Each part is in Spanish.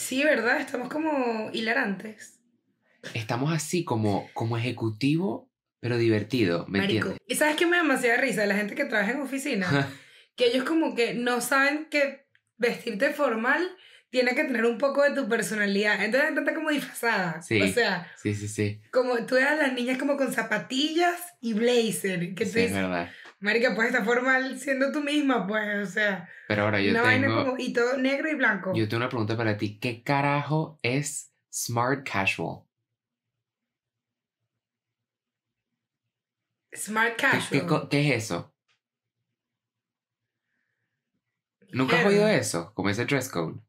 Sí, ¿verdad? Estamos como hilarantes. Estamos así como, como ejecutivo, pero divertido, ¿me Marico. entiendes? ¿Y sabes qué me da demasiada risa? La gente que trabaja en oficina. que ellos como que no saben que vestirte formal tiene que tener un poco de tu personalidad. Entonces está como disfrazada. Sí. O sea, sí, sí, sí. como tú ves a las niñas como con zapatillas y blazer. Que tú Sí, es verdad. Marica, pues estar formal siendo tú misma, pues, o sea. Pero ahora yo una vaina tengo, como, y todo negro y blanco. yo tengo una pregunta para ti. ¿Qué carajo es smart casual? Smart ¿Qué, casual. qué es eso? ¿Nunca has Mierda. oído eso? Como ese dress code.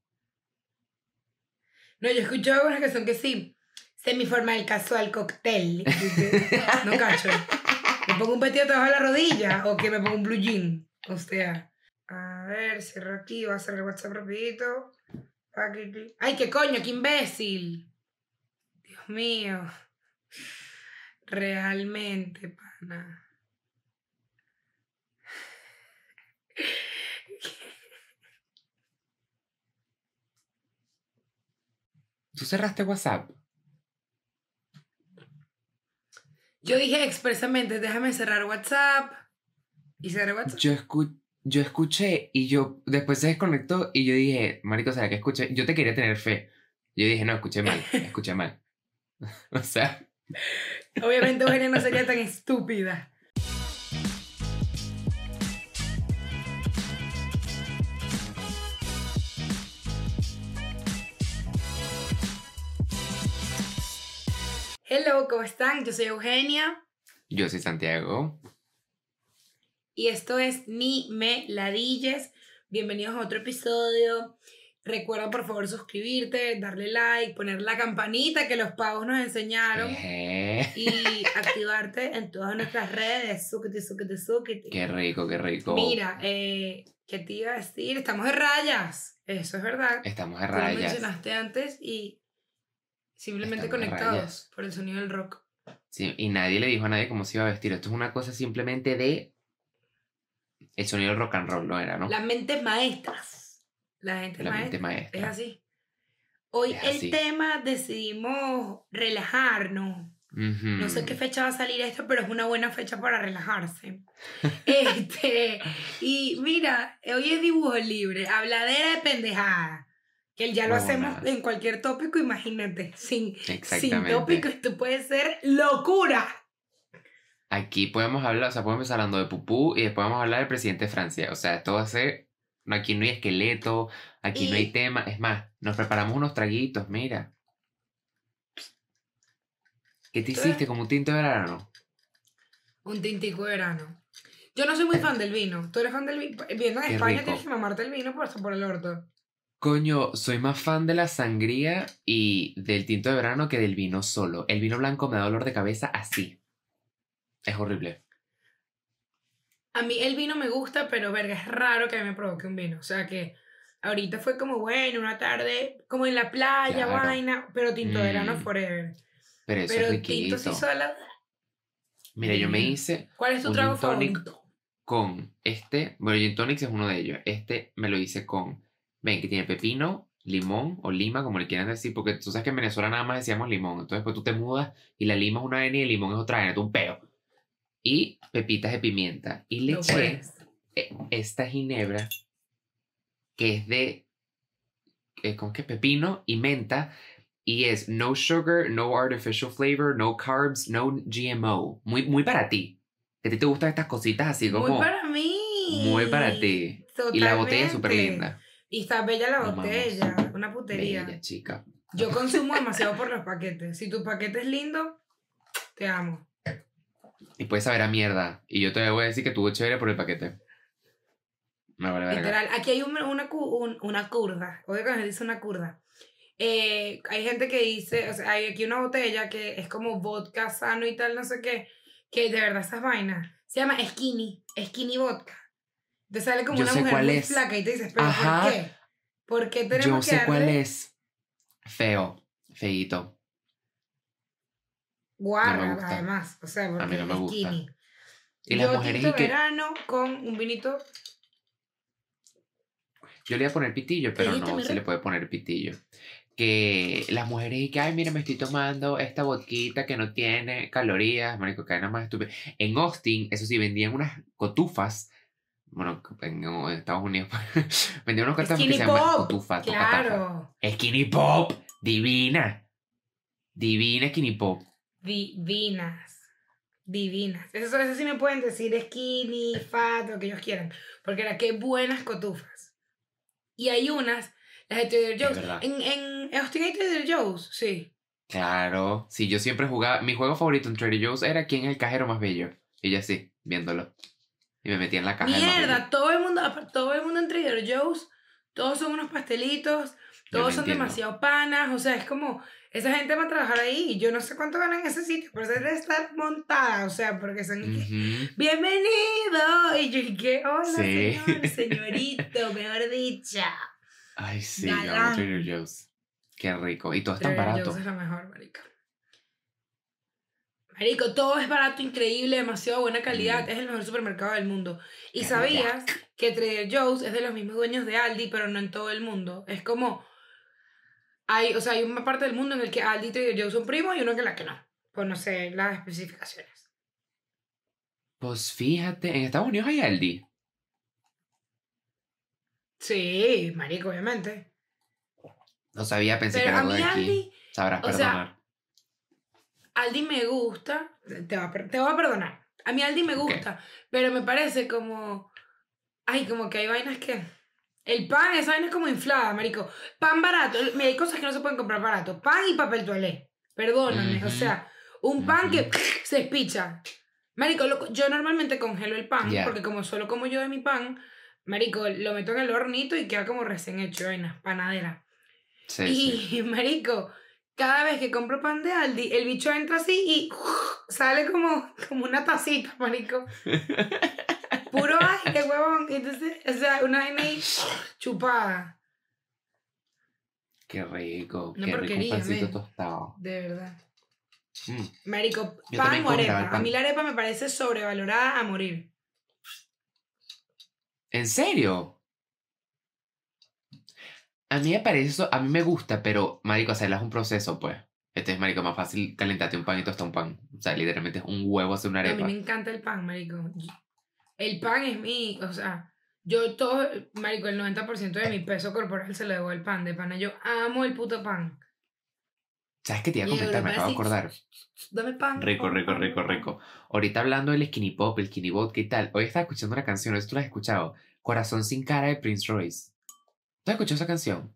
No, yo he escuchado una canción que sí. Semiformal, casual, cóctel. no cacho. ¿Me pongo un vestido debajo de la rodilla o que me pongo un blue jean? O sea, a ver, cierro aquí, voy a hacer el WhatsApp rapidito. ¡Ay, qué coño, qué imbécil! Dios mío. Realmente, pana. ¿Tú cerraste WhatsApp? Yo dije expresamente, déjame cerrar WhatsApp. Y cerré WhatsApp. Yo, escu- yo escuché y yo después se desconectó y yo dije, Marico, ¿será que escuché? Yo te quería tener fe. Yo dije, no, escuché mal, escuché mal. o sea, Obviamente Eugenia no sería tan estúpida. Hello, ¿cómo están? Yo soy Eugenia yo soy Santiago. y esto es Ni Me Ladilles. Bienvenidos a otro episodio. Recuerda por favor suscribirte, darle like, poner la campanita que los pavos nos enseñaron Ejé. y activarte en todas nuestras redes. Súquete, súquete, súquete. Qué rico, qué rico. Mira, eh, ¿qué te iba a decir? Estamos de rayas. Eso es verdad. Estamos a Tú lo rayas. mencionaste antes y simplemente conectados por el sonido del rock. Sí, y nadie le dijo a nadie cómo se iba a vestir. Esto es una cosa simplemente de. El sonido del rock and roll, ¿no era, no? Las mentes maestras. La gente La maestra. mente Es maestra. así. Hoy Es el así. tema decidimos relajarnos. No sé qué fecha va a salir esto, pero es una buena fecha para relajarse. este, y mira, hoy es dibujo libre, habladera de pendejada. Que ya lo hacemos en cualquier tópico, imagínate. Sin, sin tópico, esto puede ser locura. Aquí podemos hablar, o sea, podemos empezar hablando de Pupú y después vamos a hablar del presidente de Francia. O sea, esto va a ser. no, Aquí no hay esqueleto, aquí no hay tema. Es más, nos preparamos unos traguitos, mira. ¿Qué te hiciste como un tinto de verano? Un tintico de verano. Yo no soy muy fan del vino. ¿Tú eres fan del vino? Viendo en España rico. tienes que mamarte el vino por, por el orto. Coño, soy más fan de la sangría y del tinto de verano que del vino solo. El vino blanco me da dolor de cabeza así. Es horrible. A mí el vino me gusta, pero verga, es raro que a mí me provoque un vino. O sea que ahorita fue como, bueno, una tarde, como en la playa, Claro. vaina, pero tinto de verano Mm. forever. Pero eso pero es tinto riquito. sí sola. Mira, yo me hice ¿Cuál es tu Un trago favorito? con este, bueno, Gin Tonics es uno de ellos. Este me lo hice con, ven, que tiene pepino, limón o lima, como le quieran decir, porque tú sabes que en Venezuela nada más decíamos limón. Entonces, pues tú te mudas y la lima es una vaina y el limón es otra vaina, tú un peo. Y pepitas de pimienta. Y le No eché esta ginebra que es de, eh, ¿cómo es que? Pepino y menta. Y es no sugar, no artificial flavor, no carbs, no GMO. Muy, muy para ti. Que a ti te gustan estas cositas así como... Muy para mí. Muy para ti. Y la botella es súper Totalmente. linda. Y está bella la botella. Una putería. Bella, chica. Yo consumo demasiado por los paquetes. Si tu paquete es lindo, te amo. Y puedes saber a mierda. Y yo te voy a decir que tuvo chévere por el paquete. Me vale verga. Literal, aquí hay un- una, un- una curda. Oye, cuando se dice una curda. Eh, hay gente que dice, o sea, hay aquí una botella que es como vodka sano y tal, no sé qué, que de verdad esas vainas. Se llama Skinny, Skinny Vodka. Te sale como Yo una mujer muy es. flaca y te dices, pero Ajá. ¿por qué? ¿Por qué tenemos Yo que sé cuál es. Feo. Feíto. guarra, No además? O sea, porque mí no me gusta. Skinny. Y las Yo mujeres y que... verano con un vinito Yo le iba a poner pitillo, pero no se le puede poner pitillo. que las mujeres y que, ay, mira, me estoy tomando esta vodquita que no tiene calorías, marico, que nada más estúpido. En Austin, eso sí, vendían unas cotufas, bueno, en, en Estados Unidos, vendían unas cotufas que se llaman catafas. Claro. Skinny Pop, divina. Divina Skinny Pop. Divinas. Divinas. Eso, eso sí me pueden decir skinny, fat, lo que ellos quieran. Porque era qué buenas cotufas. Y hay unas, las de Trader Es Joe's. En, en Austin hay Trader Joe's, sí. Claro, sí, yo siempre jugaba, mi juego favorito en Trader Joe's era quién es el cajero más bello. Y yo así, viéndolo. Y me metía en la caja. Mierda, todo el mundo, todo el mundo en Trader Joe's, todos son unos pastelitos, todos son entiendo. demasiado panas, o sea, es como, esa gente va a trabajar ahí y yo no sé cuánto ganan en ese sitio, pero se debe estar montada, o sea, porque son... que, Ujú. Bienvenido. Y yo dije, hola, Sí. señor, señorito, mejor dicho. Ay, sí, Galán. Trader Joe's. Qué rico. Y todo es tan Trader barato. Joe's es la mejor, marica. Marico, todo es barato, increíble, demasiado buena calidad. Mm. Es el mejor supermercado del mundo. ¿Y sabías que Trader Joe's es de los mismos dueños de Aldi, pero no en todo el mundo? Es como... Hay, o sea, hay una parte del mundo en el que Aldi y Trader Joe's son primos y uno en la que no. Pues no sé las especificaciones. Pues fíjate, en Estados Unidos hay Aldi. Sí, marico, obviamente. No sabía, pensé que era algo de aquí. Aldi... Sabrás sea, perdonar. Aldi me gusta, te va a, te perdonar. A mí Aldi me gusta, pero me parece como. Ay, como que hay vainas que. El pan, esa vaina es como inflada, marico. Pan barato. Mira, hay cosas que no se pueden comprar barato. Pan y papel toalé. Perdóname. O sea, un pan que se espicha. Marico, lo- yo normalmente congelo el pan, porque como solo como yo de mi pan, marico, lo meto en el hornito y queda como recién hecho, vaina, panadera. Sí, Y, sí. marico, cada vez que compro pan de Aldi, el bicho entra así y sale como, como una tacita, marico. Puro aire, huevón. Entonces, o sea, una vaina ahí chupada, Qué rico. Una qué rico pancito tostado. de verdad. Mm. Marico, pan o arepa. A mí la arepa me parece sobrevalorada a morir. ¿En serio? A mí me parece eso, a mí me gusta, pero, marico, hacerla es un proceso, pues. Este es, marico, más fácil calentarte un pan y tostar un pan. O sea, literalmente es un huevo hacer una A mí arepa. me encanta el pan, marico. El pan es mi, o sea, yo todo, marico, el 90% de mi peso corporal se lo debo al pan. De pana, yo amo el puto pan. ¿Sabes qué te iba a comentar? Me acabo de acordar. Dame pan. Rico, rico, rico, rico. Ahorita hablando del skinny pop, el skinny vodka y tal. Hoy estaba escuchando una canción, no tú la has escuchado. Corazón sin cara de Prince Royce. ¿Tú has escuchado esa canción?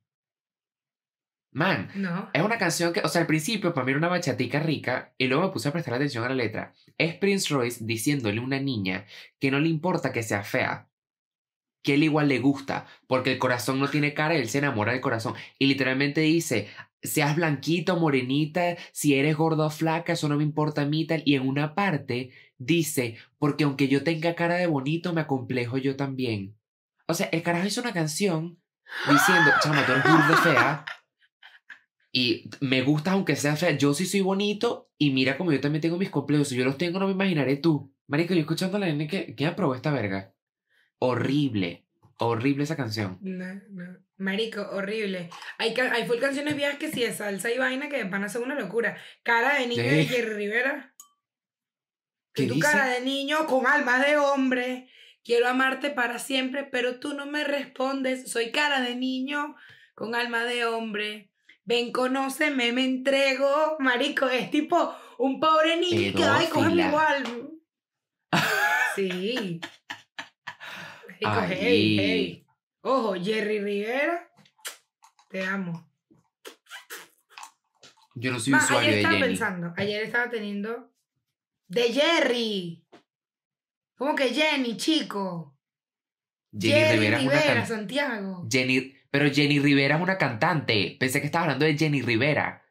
Man, No. es una canción que, o sea, al principio para mí era una bachatica rica y luego me puse a prestar atención a la letra. Es Prince Royce diciéndole a una niña que no le importa que sea fea, que él igual le gusta, porque el corazón no tiene cara y él se enamora del corazón. Y literalmente dice, seas blanquito, morenita, si eres gordo o flaca, eso no me importa a mí tal. Y en una parte dice, porque aunque yo tenga cara de bonito, me acomplejo yo también. O sea, el carajo hizo una canción diciendo, chama, tú eres burda fea. Y me gusta aunque sea fea. Yo sí soy bonito y mira como yo también tengo mis complejos. Si yo los tengo, no me imaginaré tú. Marico, yo escuchando a la nene que... ¿Quién aprobó esta verga? Horrible. Horrible esa canción. No, no. Marico, horrible. Hay, hay full canciones viejas que sí de salsa y vaina que van a ser una locura. Cara de niño Sí. de Jerry Rivera. ¿Qué Que tu dice? cara de niño con alma de hombre. Quiero amarte para siempre, pero tú no me respondes. Soy cara de niño con alma de hombre. Ven, conóceme, me entrego. Marico, es tipo un pobre niño que, ay, Pedófila. igual. Sí. Marico, Ay. hey, hey. Ojo, Jerry Rivera, te amo. Yo no soy Ma, usuario ayer de estaba Jenny. pensando, ayer estaba teniendo. De Jerry. ¿Cómo que Jenny, chico? Jenny Rivera Rivera, es una can- Santiago. Jenny... Pero Jenny Rivera es una cantante. Pensé que estabas hablando de Jenny Rivera.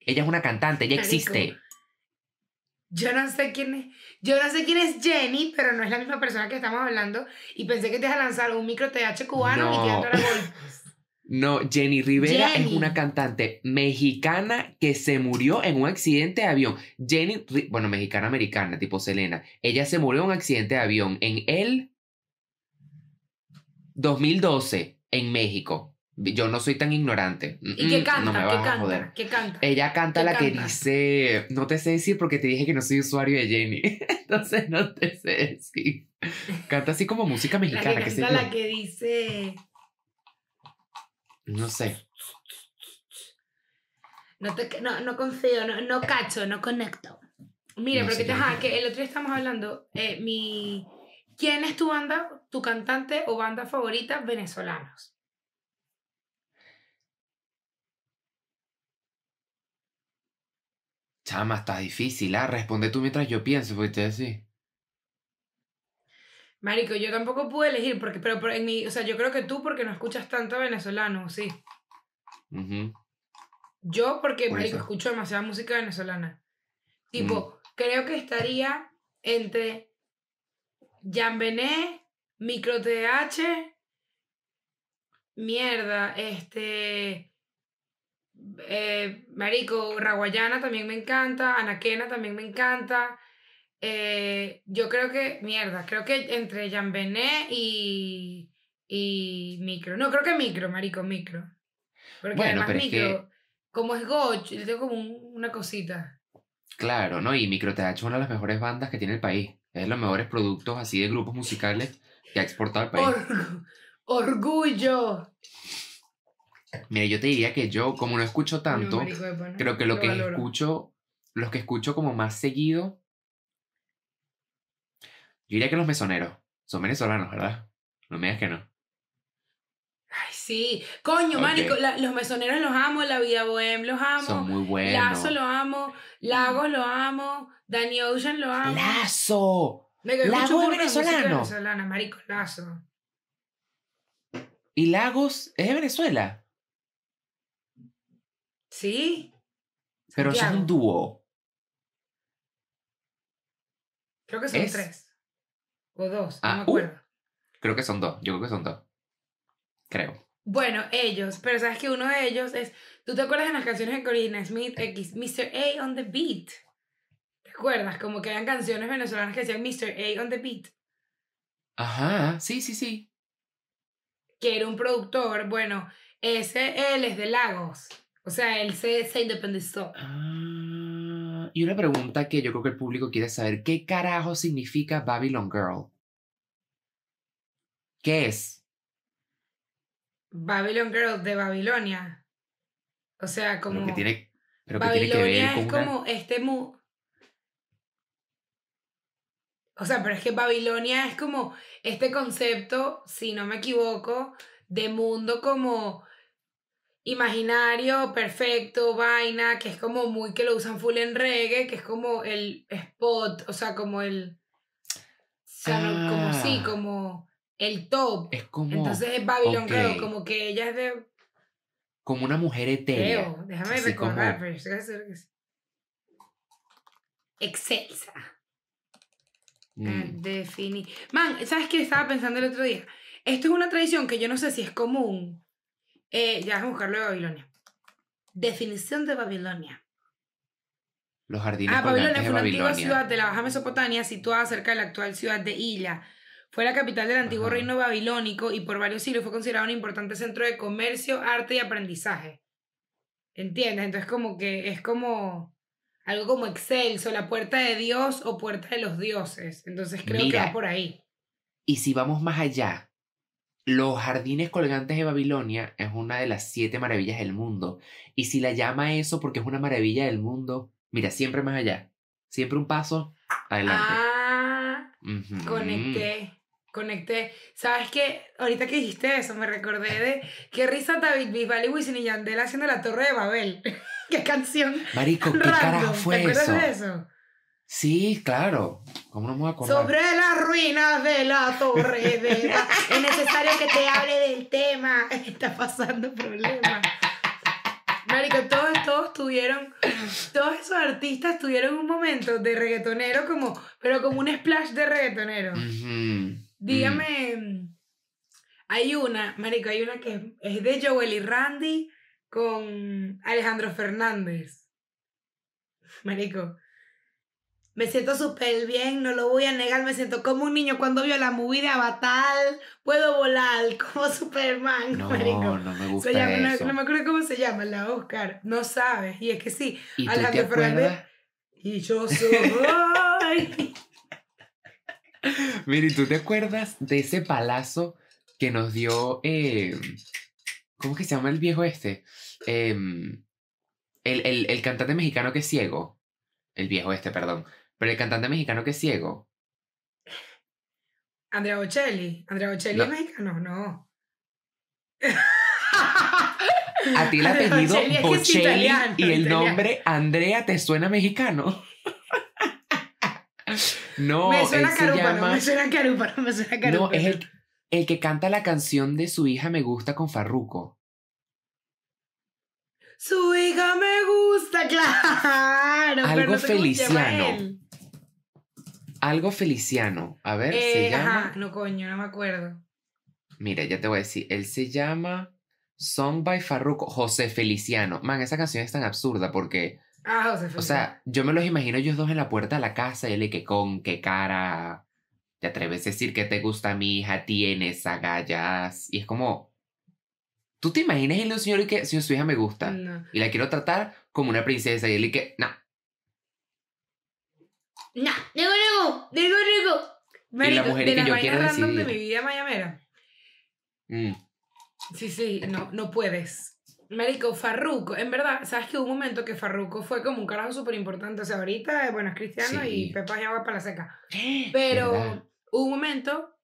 Ella es una cantante, ella Marico. existe. Yo no sé quién es. Yo no sé quién es Jenny, pero no es la misma persona que estamos hablando. Y pensé que te ibas a lanzar un micro TH cubano No. y te iba a dar a golpes. No, Jenny Rivera es una cantante mexicana que se murió en un accidente de avión. Jenny, bueno, mexicana americana, tipo Selena. Ella se murió en un accidente de avión en el 2012 en México. Yo no soy tan ignorante. ¿Y qué canta? No me ¿Qué a canta? joder. ¿Qué canta? Ella canta ¿Qué la que dice, no te sé decir porque te dije que no soy usuario de Jenny, entonces no te sé decir. Canta así como música la mexicana, que qué sé canta yo. la que dice. No sé. No, te, no, no confío, no, no cacho, no conecto. Mira, No pero sé que, te, ajá, que el otro día estamos hablando, eh, mi... ¿Quién es tu banda, tu cantante o banda favorita venezolanos? Chama, está difícil, ¿ah? Responde tú mientras yo pienso, porque te decir. Marico, yo tampoco pude elegir, porque, pero, pero en mi, o sea, yo creo que tú porque no escuchas tanto venezolano, sí. Ujú. Yo porque, marico, escucho demasiada música venezolana. Mm. Tipo, creo que estaría entre Jan Bené, Micro TH, mierda, este, eh, marico, Raguayana también me encanta, Anaquena también me encanta. Eh, yo creo que, mierda, creo que entre Jan Bené y, y Micro. No, creo que Micro, marico, Micro. Porque Bueno, además pero es Micro, como es Goch, le tengo como un- una cosita. Claro, ¿no? Y Micro TH es una de las mejores bandas que tiene el país. Es de los mejores productos así de grupos musicales que ha exportado el país. Orgu- orgullo. Mira, yo te diría que yo, como no escucho tanto, No, marico, creo que lo que valoro. escucho, los que escucho como más seguido, yo diría que los mesoneros. Son venezolanos, ¿verdad? No me digas que no. Ay, sí. Coño, Ok. marico, la- los mesoneros los amo, La Vida Bohem los amo. Son muy buenos. Lazo lo amo, Lagos lo amo, Danny Ocean lo amo. ¡Lazo! Marico, yo Lago escucho es venezolano. venezolana, marico, Lazo. ¿Y Lagos es de Venezuela? ¿Sí? Pero Santiago. un dúo. Creo que son Es- tres. O dos, Ah, no me uh. acuerdo. Creo que son dos. Yo creo que son dos. Creo. Bueno, ellos, pero sabes que uno de ellos es. ¿Tú te acuerdas de las canciones de Corina Smith X? Mr. A on the Beat. ¿Te acuerdas? Como que eran canciones venezolanas que decían Mr. A on the Beat. Ajá, sí, sí, sí. Que era un productor. Bueno, ese él es de Lagos. O sea, él se, se independizó. Ah, y una pregunta que yo creo que el público quiere saber. ¿Qué carajo significa Babylon Girl? ¿Qué es? Babylon Girl de Babilonia. O sea, como. Pero que tiene, pero que tiene que Babilonia ver con es una- como este mu. O sea, pero es que Babilonia es como este concepto, si no me equivoco, de mundo como imaginario, perfecto, vaina, que es como muy que lo usan full en reggae, que es como el spot, o sea, como el. O sea, no- como sí, Ah. como el top. Es como, Entonces es Babylon ok. como que ella es de como una mujer etérea. Creo, déjame así recordar, como- pero estoy segura que sí. Excelsa. Mm, Eh, defini- Man, ¿sabes qué estaba pensando el otro día? Esto es una tradición que yo no sé si es común. Eh, ya vamos a buscarlo de Babilonia. Definición de Babilonia. Los jardines Ah, Babilonia fue una antigua ciudad de la Baja Mesopotamia situada cerca de la actual ciudad de Hila. Fue la capital del antiguo Ajá. reino babilónico y por varios siglos fue considerado un importante centro de comercio, arte y aprendizaje. ¿Entiendes? Entonces como que es como algo como excelso, la puerta de Dios o puerta de los dioses. Entonces creo que Mira. va por ahí. Y si vamos más allá, los jardines colgantes de Babilonia es una de las siete maravillas del mundo. Y si la llama eso porque es una maravilla del mundo, mira, siempre más allá. Siempre un paso adelante. Ah, conecté. Conecté. ¿Sabes qué? Ahorita que dijiste eso, me recordé de qué risa David Bisbal y Wisin y Yandel haciendo la Torre de Babel. qué canción Marico, ¿qué carajo fue ¿Te acuerdas eso? de eso? Sí, claro. ¿Cómo no me voy a acordar? Sobre las ruinas de la Torre de es necesario que te hable del tema. Está pasando problemas. Marico, todos, todos tuvieron, todos esos artistas tuvieron un momento de reggaetonero como, pero como un splash de reggaetonero. Dígame, hay una, marico, hay una que es de Joel y Randy con Alejandro Fernández. Marico, Me siento súper bien, no lo voy a negar, me siento como un niño cuando vio la movie de Avatar. Puedo volar como Superman, No, marico. no me gusta llama, eso. no me acuerdo cómo se llama, la Oscar. No sabes. Y es que sí. ¿Y tú te acuerdas? Y yo soy. Mira, ¿y tú te acuerdas de ese palazo que nos dio. eh, ¿Cómo que se llama el viejo este? Em, el, el, el cantante mexicano que es ciego. El viejo este, perdón. Pero el cantante mexicano que es ciego. Andrea Bocelli. Andrea Bocelli No. es mexicano, no. A ti el Andrea apellido Bocelli es que es Bocelli italiano, y el italiano. nombre Andrea te suena mexicano. No, me suena carúpano, llama. me suena carúpano, me suena carúpano. No, es el, el que canta la canción de su hija Me Gusta con Farruko. Su hija me gusta, claro. Algo pero no sé se llama feliciano. Algo feliciano. A ver, se Eh, llama. ajá, no coño, no me acuerdo. Mira, ya te voy a decir. Él se llama Song by Farruko. José Feliciano. Man, esa canción es tan absurda porque. Ah, José O Feliciano. sea, yo me los imagino ellos dos en la puerta de la casa y él que con qué cara. ¿Te atreves a decir que te gusta mi hija? Tienes agallas. Y es como. ¿Tú te imaginas el señor y que si su hija me gusta? No. Y la quiero tratar como una princesa y él y que. No. No, digo, digo, digo, digo. Marico, mujer de que las yo quiero random de mi vida mayamera. Mm. Sí, sí, no, no puedes. Marico, Farruko, en verdad, sabes que hubo un momento que Farruko fue como un carajo súper importante. O sea, ahorita, bueno, es cristiano Sí. y Pepa ya va para la seca. Pero ¿Verdad? hubo un momento,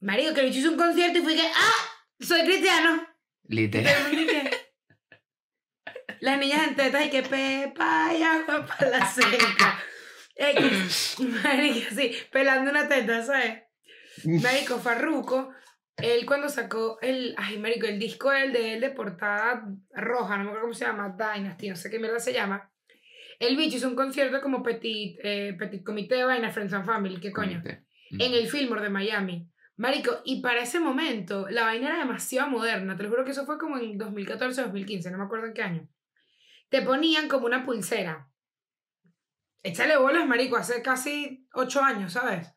Marico, que bicho hizo un concierto y fui que, ¡ah! Soy cristiano. Y Literal. y Las niñas en tetas y que Pepa ya va para la seca. X, Marico, sí, pelando una teta, ¿sabes? Marico Farruko, él cuando sacó el, ay, Marico, el disco el de él de portada roja, no me acuerdo cómo se llama, Dynasty, no sé qué mierda se llama. El bicho hizo un concierto como Petit, eh, petit Comité de Vaina, Friends and Family, ¿qué coño? Comité. En el Fillmore de Miami. Marico, y para ese momento la vaina era demasiado moderna, te lo juro que eso fue como en 2014 2015, no me acuerdo en qué año. Te ponían como una pulsera. Échale bolas, marico, hace casi ocho años, ¿sabes?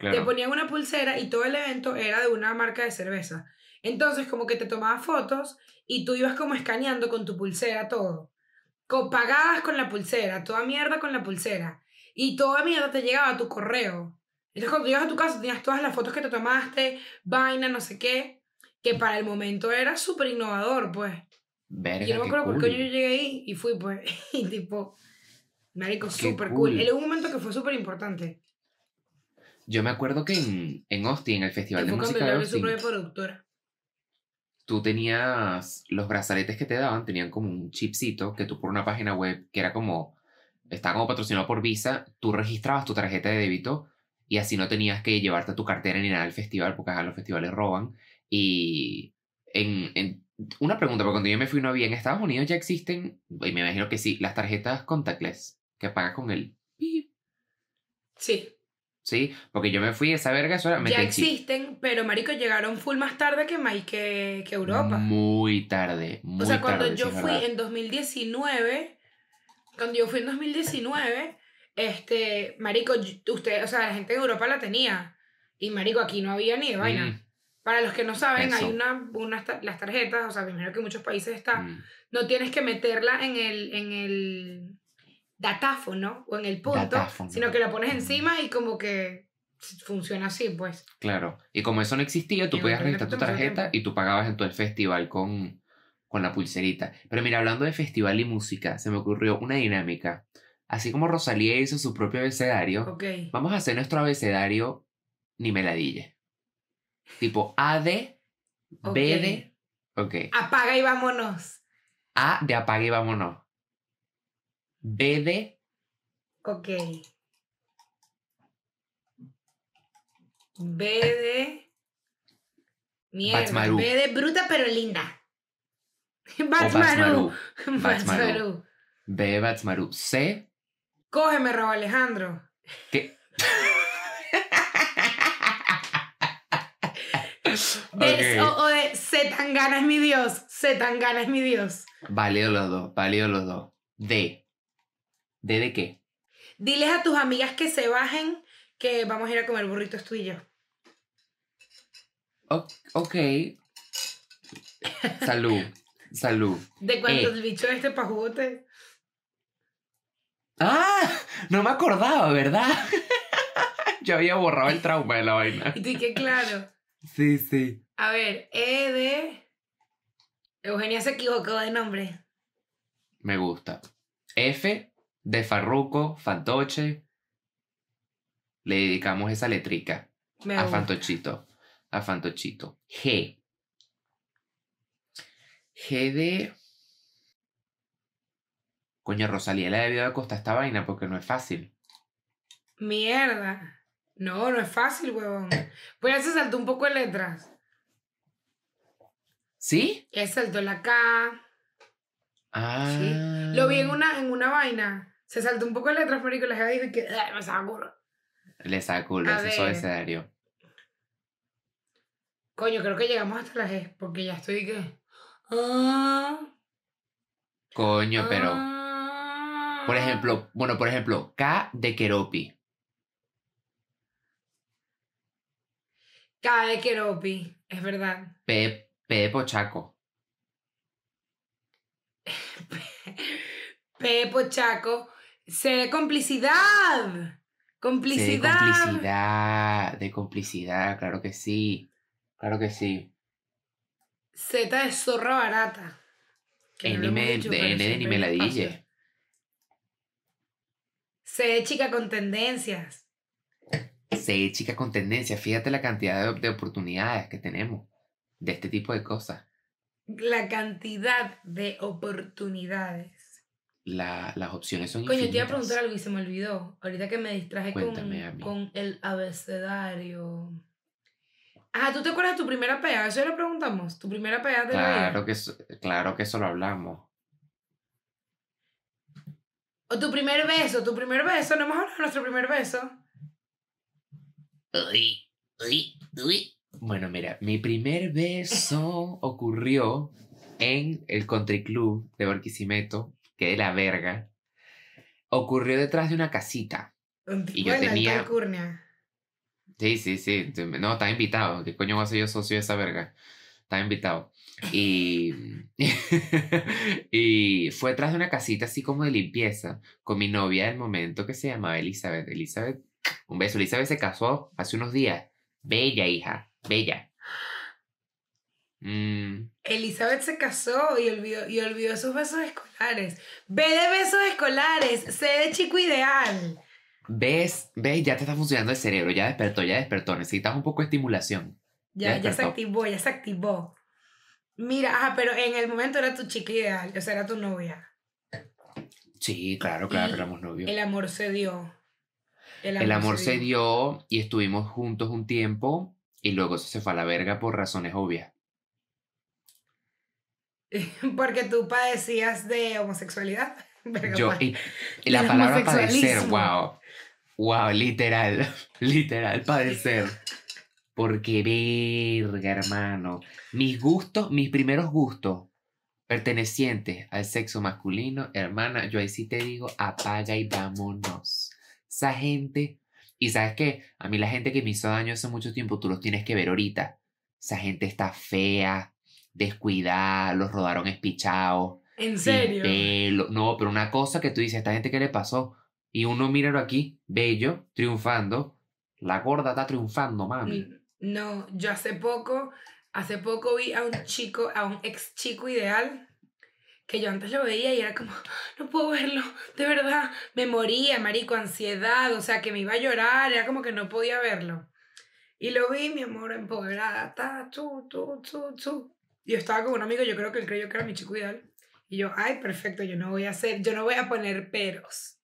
Te ponían una pulsera y todo el evento era de una marca de cerveza. Entonces, como que te tomabas fotos y tú ibas como escaneando con tu pulsera todo. Pagabas con la pulsera, toda mierda con la pulsera. Y toda mierda te llegaba a tu correo. Entonces, cuando llegas a tu casa, tenías todas las fotos que te tomaste, vaina, no sé qué. Que para el momento era súper innovador, pues. Verga, Y yo no me acuerdo por qué cool. yo llegué ahí y fui, pues. Y tipo, marico, súper cool. cool. Él un momento que fue súper importante. Yo me acuerdo que en, en Austin, en el Festival de Música de abrió su Austin, propia productora. tú tenías los brazaletes que te daban, tenían como un chipcito que tú por una página web que era como, estaba como patrocinado por Visa, tú registrabas tu tarjeta de débito y así no tenías que llevarte tu cartera ni nada al festival porque ajá, los festivales roban. Y en, en- una pregunta, porque cuando yo me fui no había, en Estados Unidos ya existen, y me imagino que sí, las tarjetas contactless que pagas con el Sí, ¿sí? Porque yo me fui, esa verga, eso era ya chip. existen, pero marico llegaron full más tarde que, que, que Europa. Muy tarde, muy o sea, cuando tarde, yo fui verdad. en 2019, cuando yo fui en 2019, este, marico, usted, o sea, la gente en Europa la tenía. Y marico, aquí no había ni de vaina. Mm, Para los que no saben, hay una, unas ta- las tarjetas, o sea, primero que en muchos países está, mm. no tienes que meterla en el, en el datáfono o en el punto, Datáfono. sino que la pones encima y como que funciona así, pues. Claro. Y como eso no existía, tú Y podías registrar tu tarjeta y tú pagabas en todo el festival con, con la pulserita. Pero mira, hablando de festival y música, se me ocurrió una dinámica. Así como Rosalía hizo su propio abecedario, vamos a hacer nuestro abecedario ni meladille. Tipo A de. B de, ok. Apaga y vámonos. A de apague y vámonos. B de, Ok. B de. Mierda. Batsmaru. B de bruta pero linda. Batsmaru. Batsmaru. Batsmaru. B de Batsmaru. C, Cógeme, Raúl Alejandro. ¿qué? De- Ok. o, o de Zetangana es mi Dios. Zetangana es mi Dios. Válido los dos, válido los dos. D. ¿D de qué? Diles a tus amigas que se bajen, que vamos a ir a comer burritos tú y yo. O- ok. Salud. Salud. De cuando Eh. el bicho este pajugote. ¡Ah! No me acordaba, ¿verdad? Yo había borrado el trauma de la vaina. Y tú, que claro. Sí, sí. A ver, E de. Eugenia se equivocó de nombre. Me gusta. F de Farruco, Fantoche. Le dedicamos esa letrica Me a gusta. Fantochito. A Fantochito. G. G de. Coño, Rosalía le ha debido de costar esta vaina porque no es fácil. Mierda. No, no es fácil, huevón. Pues ya se saltó un poco de letras. ¿Sí? Ya se saltó la K. Ah. Lo vi en una, en una vaina. Se saltó un poco de letras, marico, y la jefa dijo que "Ah, me saca culo". Le A eso ver. abecedario. Coño, creo que llegamos hasta la G, porque ya estoy que. Ah, Coño, pero. ah. Por ejemplo, bueno, por ejemplo, K de Keropi. K de Keropi, es verdad. P, P de Pochaco. P Pochaco. C de complicidad. C de Complicidad. complicidad. De complicidad, claro que sí. Claro que sí. Z de zorra barata. Que no N de- dicho, de N de siempre de chica con tendencias. C, chica con tendencia. Fíjate la cantidad de, de oportunidades que tenemos de este tipo de cosas. La cantidad de oportunidades. La- las opciones son Coño, te iba a infinitas. preguntar algo y se me olvidó. Ahorita que me distraje con, con el abecedario. Ah, ¿tú te acuerdas de tu primera pega? Eso ya lo preguntamos. Tu primera pega de la vida. que, claro que eso lo hablamos. O tu primer beso, tu primer beso. No hemos hablado de nuestro primer beso. Uy, uy, uy. Bueno, mira, mi primer beso ocurrió en el country club de Barquisimeto, que de la verga. Ocurrió detrás de una casita. Y yo tenía-. Sí, sí, sí. No, estaba invitado. ¿Qué coño voy a ser yo socio de esa verga? Estaba invitado. Y, y fue detrás de una casita así como de limpieza con mi novia del momento que se llamaba Elizabeth. Elizabeth, un beso. Elizabeth se casó hace unos días. Bella, hija. Bella. Mm, Elizabeth se casó y olvidó, y olvidó sus besos escolares. B de besos escolares. C de chico ideal. ¿Ves? ¿Ves? Ya te está funcionando el cerebro. Ya despertó, ya despertó. Necesitas un poco de estimulación. Ya, Ya ya se activó, ya se activó. Mira, ajá, pero en el momento era tu chica ideal, o sea, era tu novia. Sí, claro, claro, Y éramos novios. El amor se dio. El amor se dio y estuvimos juntos un tiempo y luego se fue a la verga por razones obvias. Porque tú padecías de homosexualidad. Verga, Yo, pa- y, y la palabra padecer, wow. Wow, literal, literal padecer. Porque verga, hermano. Mis gustos, mis primeros gustos pertenecientes al sexo masculino, hermana, yo ahí sí te digo, apaga y vámonos. Esa gente, y sabes qué, a mí la gente que me hizo daño hace mucho tiempo, tú los tienes que ver ahorita. Esa gente está fea, descuidada, los rodaron espichados en serio. pelo. No, pero una cosa que tú dices, ¿esta gente qué le pasó? Y uno míralo aquí, bello, triunfando. La gorda está triunfando, mami. Mm, No, yo hace poco, hace poco vi a un chico, a un ex chico ideal, que yo antes lo veía y era como, no puedo verlo, de verdad, me moría, marico, ansiedad, o sea, que me iba a llorar, era como que no podía verlo. Y lo vi, mi amor, empoderada, ta, tu, tu, tu, tu. Y yo estaba con un amigo, yo creo que él creyó que era mi chico ideal. Y yo, ay, perfecto, yo no voy a hacer, yo no voy a poner peros.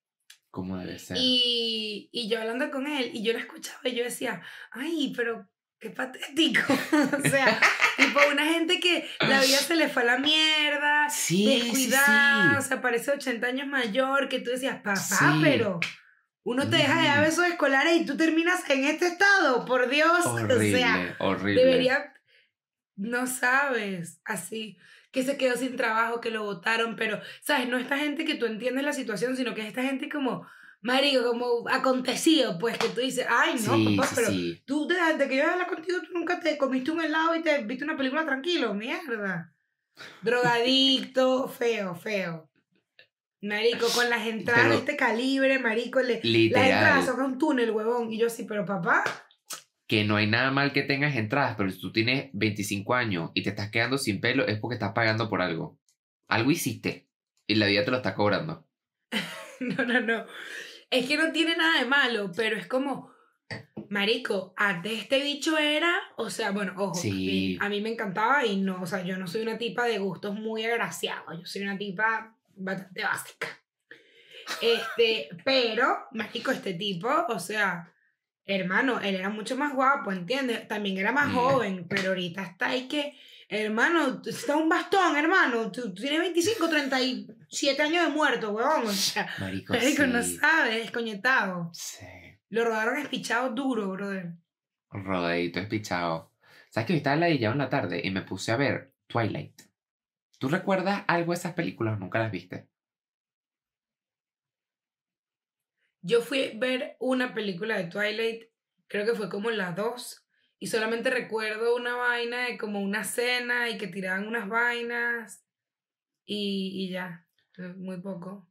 Como debe ser. Y, y yo hablando con él, y yo lo escuchaba y yo decía, ay, pero qué patético. o sea, tipo una gente que la vida se le fue a la mierda, sí, descuidada, sí. o sea, parece 80 años mayor, que tú decías, papá, pero uno te deja de dar Ujú. besos escolares y tú terminas en este estado, por Dios. Horrible, o sea, horrible. debería, no sabes, así, que se quedó sin trabajo, que lo votaron, pero, ¿sabes? No esta gente que tú entiendes la situación, sino que es esta gente como marico, como acontecido, pues que tú dices, ay, no, sí, papá, sí, pero sí. tú desde que yo hablar contigo, tú nunca te comiste un helado y te viste una película tranquilo, mierda. Drogadicto, feo, feo. Marico, con las entradas Pero- de este calibre, marico, le, las Literal. entradas son un túnel, huevón. Y yo sí, pero papá, Que no hay nada mal que tengas entradas, pero si tú tienes 25 años y te estás quedando sin pelo, es porque estás pagando por algo. Algo hiciste y la vida te lo está cobrando. no, no, no. Es que no tiene nada de malo, pero es como, marico, antes este bicho era, o sea, bueno, ojo, Sí. a mí me encantaba y no, o sea, yo no soy una tipa de gustos muy agraciados, yo soy una tipa bastante básica. Este, pero, marico, este tipo, o sea, hermano, él era mucho más guapo, ¿entiendes? También era más Mm. joven, pero ahorita está ahí que, hermano, está un bastón, hermano, tú, tú tienes 25, 37 años de muerto, huevón, o sea, Marico, marico, no sabe, descoñetado. Sí. Lo rodaron espichado duro, brother. Rodadito, espichado. ¿Sabes que hoy estaba ladillado en la tarde y me puse a ver Twilight? ¿Tú recuerdas algo de esas películas o nunca las viste? Yo fui a ver una película de Twilight, creo que fue como la 2, y solamente recuerdo una vaina de como una cena y que tiraban unas vainas y, y ya, muy poco.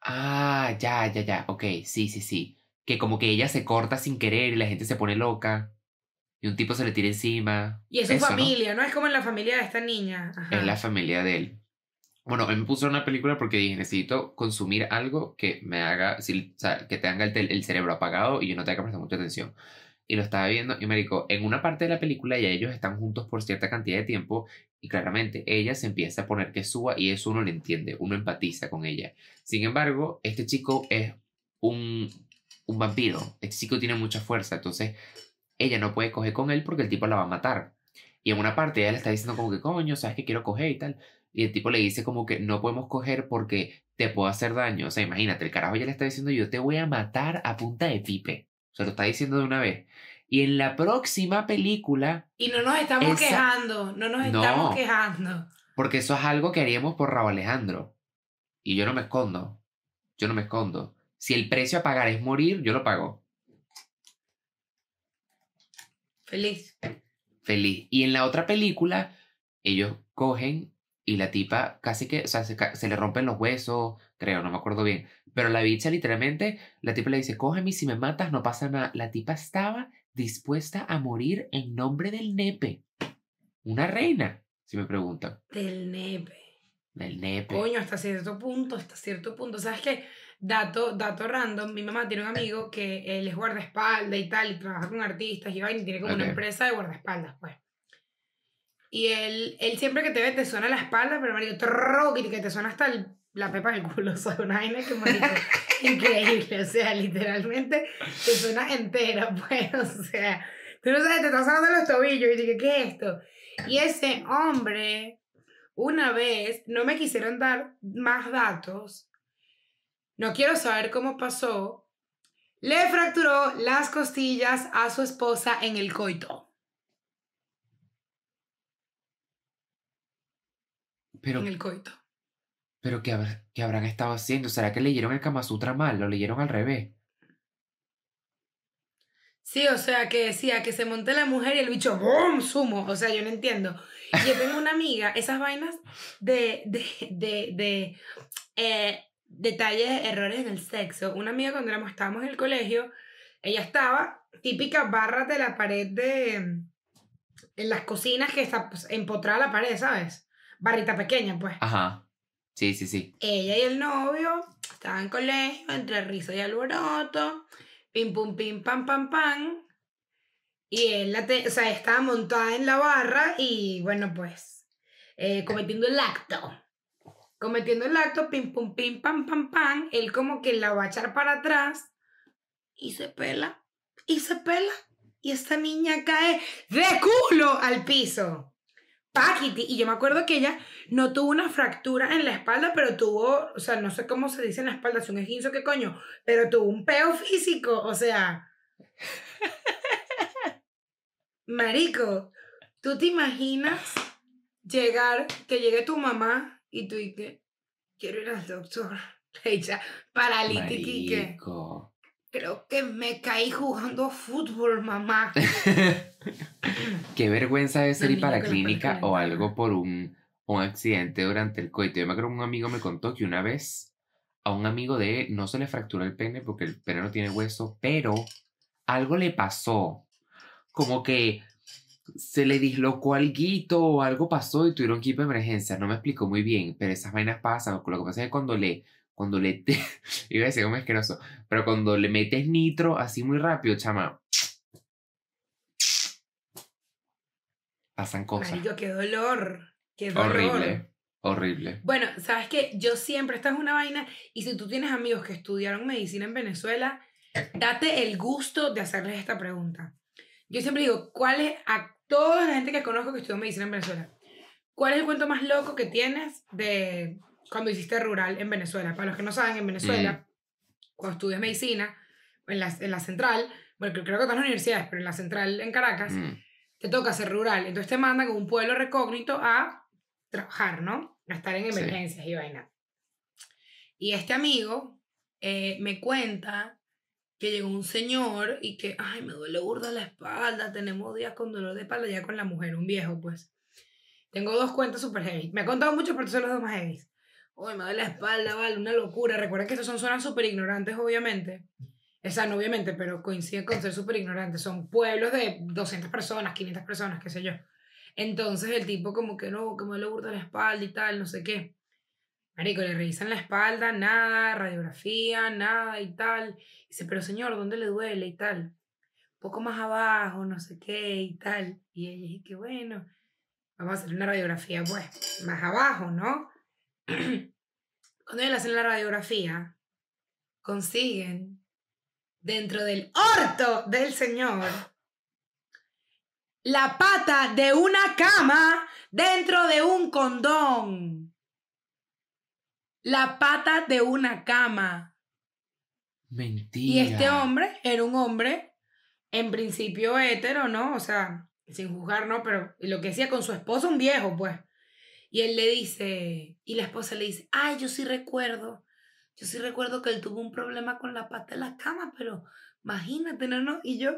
Ah, ya, ya, ya. Ok, sí, sí, sí. Que como que ella se corta sin querer y la gente se pone loca. Y un tipo se le tira encima. Y es su familia, ¿no? Es como en la familia de esta niña. Ajá. Es la familia de él. Bueno, él me puso una película porque dije, necesito consumir algo que me haga, sí, o sea, que tenga el, el cerebro apagado y yo no tenga que prestar mucha atención. Y lo estaba viendo y me dijo, en una parte de la película ya ellos están juntos por cierta cantidad de tiempo claramente ella se empieza a poner que suba y eso uno le entiende, uno empatiza con ella. Sin embargo, este chico es un, un vampiro, este chico tiene mucha fuerza, entonces ella no puede coger con él porque el tipo la va a matar. Y en una parte ella le está diciendo como que, coño, sabes que quiero coger y tal. Y el tipo le dice como que no podemos coger porque te puedo hacer daño. O sea, imagínate, el carajo ya le está diciendo yo te voy a matar a punta de pipe. Se lo está diciendo de una vez. Y en la próxima película, Y no nos estamos Esa- quejando, no nos No. estamos quejando. porque eso es algo que haríamos por Raúl Alejandro. Y yo no me escondo. Yo no me escondo. Si el precio a pagar es morir, yo lo pago. Feliz. feliz. Y en la otra película, ellos cogen y la tipa casi que, o sea, se le rompen los huesos, creo, no me acuerdo bien. Pero la bicha literalmente, la tipa le dice, cógeme y si me matas no pasa nada. La tipa estaba dispuesta a morir en nombre del nepe. Una reina, si me preguntan. Del nepe. Del nepe. Coño, hasta cierto punto, hasta cierto punto. ¿Sabes qué? Dato, dato random. Mi mamá tiene un amigo que él es guardaespaldas y tal, y trabaja con artistas y vaina, y tiene como una Ok. empresa de guardaespaldas, pues. Y él, él siempre que te ve te suena la espalda, pero y que te suena hasta el- la pepa del culo. O sea, una vaina que marico, increíble. O sea, literalmente te suena entera, pues. O sea, tú no sabes, te estás sonando los tobillos y dije, ¿qué es esto? Y ese hombre, una vez, no me quisieron dar más datos. No quiero saber cómo pasó. Le fracturó las costillas a su esposa en el coito. Pero, En el coito. Pero ¿qué, habrá- qué habrán estado haciendo? ¿Será que leyeron el Kama Sutra mal? ¿Lo leyeron al revés? Sí, o sea, que decía que se monte la mujer y el bicho, ¡boom! Sumo. O sea, yo no entiendo. Y yo tengo una amiga, esas vainas de, de, de, de eh, detalles, errores en el sexo. Una amiga cuando éramos, estábamos en el colegio, ella estaba, típica barra de la pared de, en las cocinas que está pues, empotrada la pared, ¿sabes? Barrita pequeña, pues. Ajá. Sí, sí, sí. Ella y el novio estaban en colegio, entre risa y alboroto, pim pum pim pam pam pam. Y él la o sea, estaba montada en la barra y bueno, pues, eh, cometiendo el acto. Cometiendo el acto, pim pum pim pam pam pam. Él como que la va a echar para atrás y se pela. Y se pela. Y esta niña cae de culo al piso. Paquiti. Y yo me acuerdo que ella no tuvo una fractura en la espalda, pero tuvo, o sea, no sé cómo se dice en la espalda, si un esguince o qué coño, pero tuvo un peo físico, o sea. Marico, ¿tú te imaginas llegar, que llegue tu mamá y tú y que quiero ir al doctor, Ella paralítica y que. Creo que me caí jugando fútbol, mamá. Qué vergüenza de ser Los ir para la niños con las clínica parejas o algo por un, un accidente durante el coito. Yo me acuerdo que un amigo me contó que una vez a un amigo de él no se le fracturó el pene porque el pene no tiene hueso, pero algo le pasó. Como que se le dislocó alguito o algo pasó y tuvieron que ir para emergencia. No me explicó muy bien, pero esas vainas pasan. Lo que pasa es que cuando le, cuando le, iba a decir como asqueroso, pero cuando le metes nitro así muy rápido, chama, pasan cosas. Marico, qué dolor. Qué dolor. Horrible, horrible. Bueno, sabes que yo siempre, esta es una vaina, y si tú tienes amigos que estudiaron medicina en Venezuela, date el gusto de hacerles esta pregunta. Yo siempre digo, ¿cuál es, a toda la gente que conozco que estudió medicina en Venezuela, cuál es el cuento más loco que tienes de cuando hiciste rural en Venezuela? Para los que no saben, en Venezuela, cuando estudias medicina, en la, en la central, bueno, creo creo que todas las universidades, pero en la central en Caracas, Mm, te toca ser rural. Entonces te mandan con un pueblo recógnito a trabajar, ¿no? A estar en Sí. emergencias y vaina. Y este amigo eh, me cuenta que llegó un señor y que, ay, me duele burda la espalda, tenemos días con dolor de espalda ya con la mujer, un viejo, pues. Tengo dos cuentos super heavy. Me ha contado mucho, pero son los dos más heavy. Uy, me duele la espalda, vale, una locura. Recuerda que estos son zonas súper ignorantes, obviamente. O no obviamente, pero coinciden con ser súper ignorantes. Son pueblos de 200 personas, 500 personas, qué sé yo. Entonces el tipo como que no, que me le burda la espalda y tal, no sé qué. Marico, le revisan la espalda, nada, radiografía, nada y tal. Dice, pero señor, ¿dónde le duele y tal? Poco más abajo, no sé qué y tal. Y ella dice que bueno, vamos a hacer una radiografía, pues, más abajo, ¿no? Cuando ellos hacen la radiografía, consiguen dentro del orto del señor la pata de una cama dentro de un condón. La pata de una cama. Mentira. Y este hombre era un hombre, en principio hetero, ¿no? O sea, sin juzgar, ¿no? Pero lo que decía con su esposa, un viejo, pues. Y él le dice, y la esposa le dice, ay, yo sí recuerdo, yo sí recuerdo que él tuvo un problema con la pata de la cama, pero imagínate, ¿no? no? Y yo,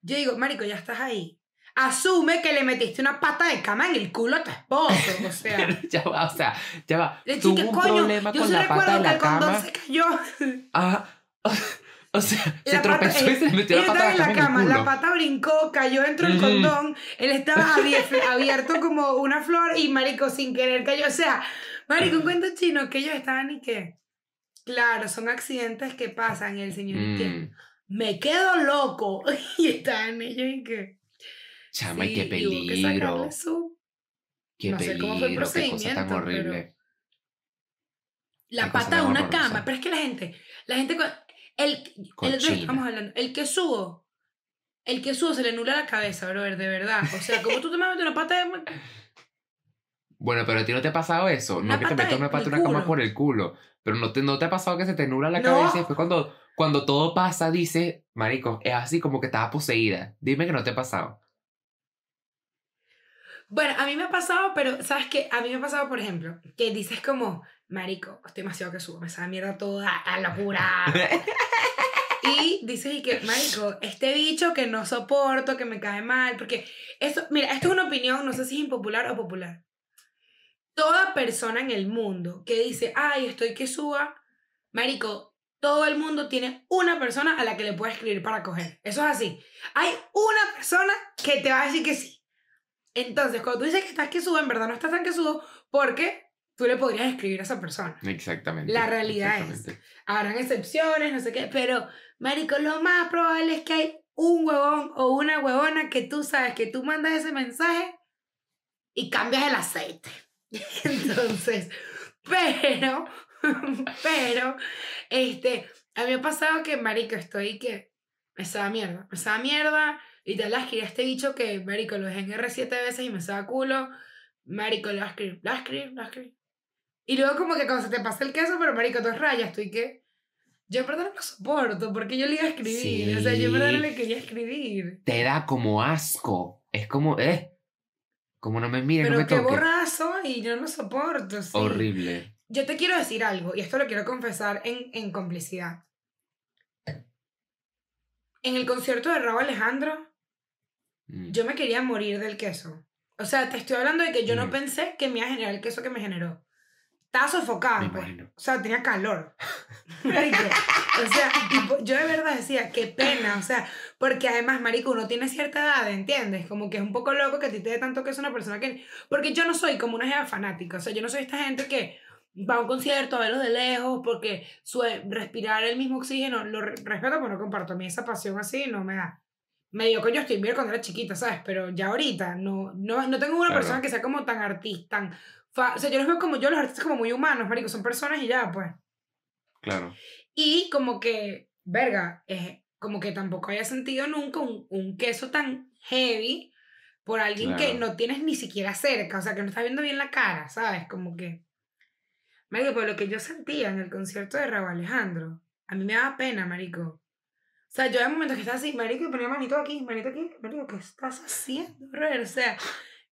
yo digo, Marico, ya estás ahí. Asume que le metiste una pata de cama en el culo a tu esposo, o sea. ya va, o sea, ya va. Le Tuvo un coño, problema yo con sí la pata recuerdo de que la el condón se cayó. Ah, o sea, se La pata- tropezó y se le metió la pata la en la cama en la pata brincó, cayó dentro del Mm. condón, él estaba abier- abierto como una flor y marico sin querer cayó. O sea, marico, un cuento chino que ellos estaban y que, claro, son accidentes que pasan y el señor y que, Mm, me quedo loco. Y estaban ellos y que, chama, y qué sí, y que sacarle peligro. su- Qué no sé peligro, cómo fue el qué cosa tan procedimiento, horrible. la Qué cosa pata de una horrorosa. cama. Pero es que la gente, la gente, el, Cochina. estamos hablando, el que subo, el que subo se le nula la cabeza, brother, de verdad. O sea, como tú te metes una pata de... Bueno, pero a ti no te ha pasado eso. Una no que te metas una pata de una cama por el culo. Pero no te, no te ha pasado que se te nubla la No. cabeza y después cuando, cuando todo pasa dices, marico, es así como que estaba poseída. Dime que no te ha pasado. Bueno, a mí me ha pasado, pero ¿sabes qué? A mí me ha pasado, por ejemplo, que dices como, marico, estoy demasiado que subo, me sabe mierda toda, a locura. Y dices y que, marico, este bicho que no soporto, que me cae mal, porque esto, mira, esto es una opinión, no sé si es impopular o popular. Toda persona en el mundo que dice, ay, estoy que suba, marico, todo el mundo tiene una persona a la que le puede escribir para coger. Eso es así. Hay una persona que te va a decir que sí. Entonces, cuando tú dices que estás que suba, en verdad no estás tan que subo, porque tú le podrías escribir a esa persona. Exactamente. La realidad es-. Habrán excepciones, no sé qué, pero, marico, lo más probable es que hay un huevón o una huevona que tú sabes que tú mandas ese mensaje y cambias el aceite. Entonces, pero, pero, este, a mí me ha pasado que, marico, estoy que me sabe mierda, me sabe mierda, y te la escribí a este bicho que, marico, lo dejé en R siete veces y me sabe culo, marico, lo escribí, lo escribí, lo escribí. Y luego como que cuando se te pasa el queso, pero marico, dos rayas, estoy que... Yo en verdad no lo soporto, porque yo le iba a escribir, o sea, yo en verdad no Sí. le quería escribir. Te da como asco. Es como, eh. Como no me mires, Pero no me qué toques. borrazo y yo no lo soporto, sí. Horrible. yo te quiero decir algo, y esto lo quiero confesar en, en complicidad. En el concierto de Raúl Alejandro, Mm. yo me quería morir del queso. O sea, te estoy hablando de que yo no Mm. pensé que me iba a generar el queso que me generó. Estaba sofocada, pues. O sea, tenía calor. Marico, o sea, tipo, yo de verdad decía, qué pena. O sea, porque además, marico, uno tiene cierta edad, ¿entiendes? Como que es un poco loco que a ti te dé tanto queso una persona que... Porque yo no soy como una jeva fanática. O sea, yo no soy esta gente que va a un concierto a verlos de lejos porque su respirar el mismo oxígeno, lo re- respeto, pero no comparto. A mí esa pasión así no me da. Me dio coño Justin Bieber cuando era chiquita, ¿sabes? Pero ya ahorita no, no, no tengo una Claro. persona que sea como tan artista, tan... O sea, yo los veo como yo, los artistas como muy humanos, marico, son personas y ya, pues. Claro. Y como que, verga, es como que tampoco haya sentido nunca un, un queso tan heavy por alguien que Claro. no tienes ni siquiera cerca, o sea, que no estás viendo bien la cara, ¿sabes? Como que... Marico, por lo que yo sentía en el concierto de Raúl Alejandro, a mí me daba pena, marico. O sea, yo hay momentos que estaba así, marico, y ponía manito aquí, manito aquí, marico, ¿qué estás haciendo, brother? O sea,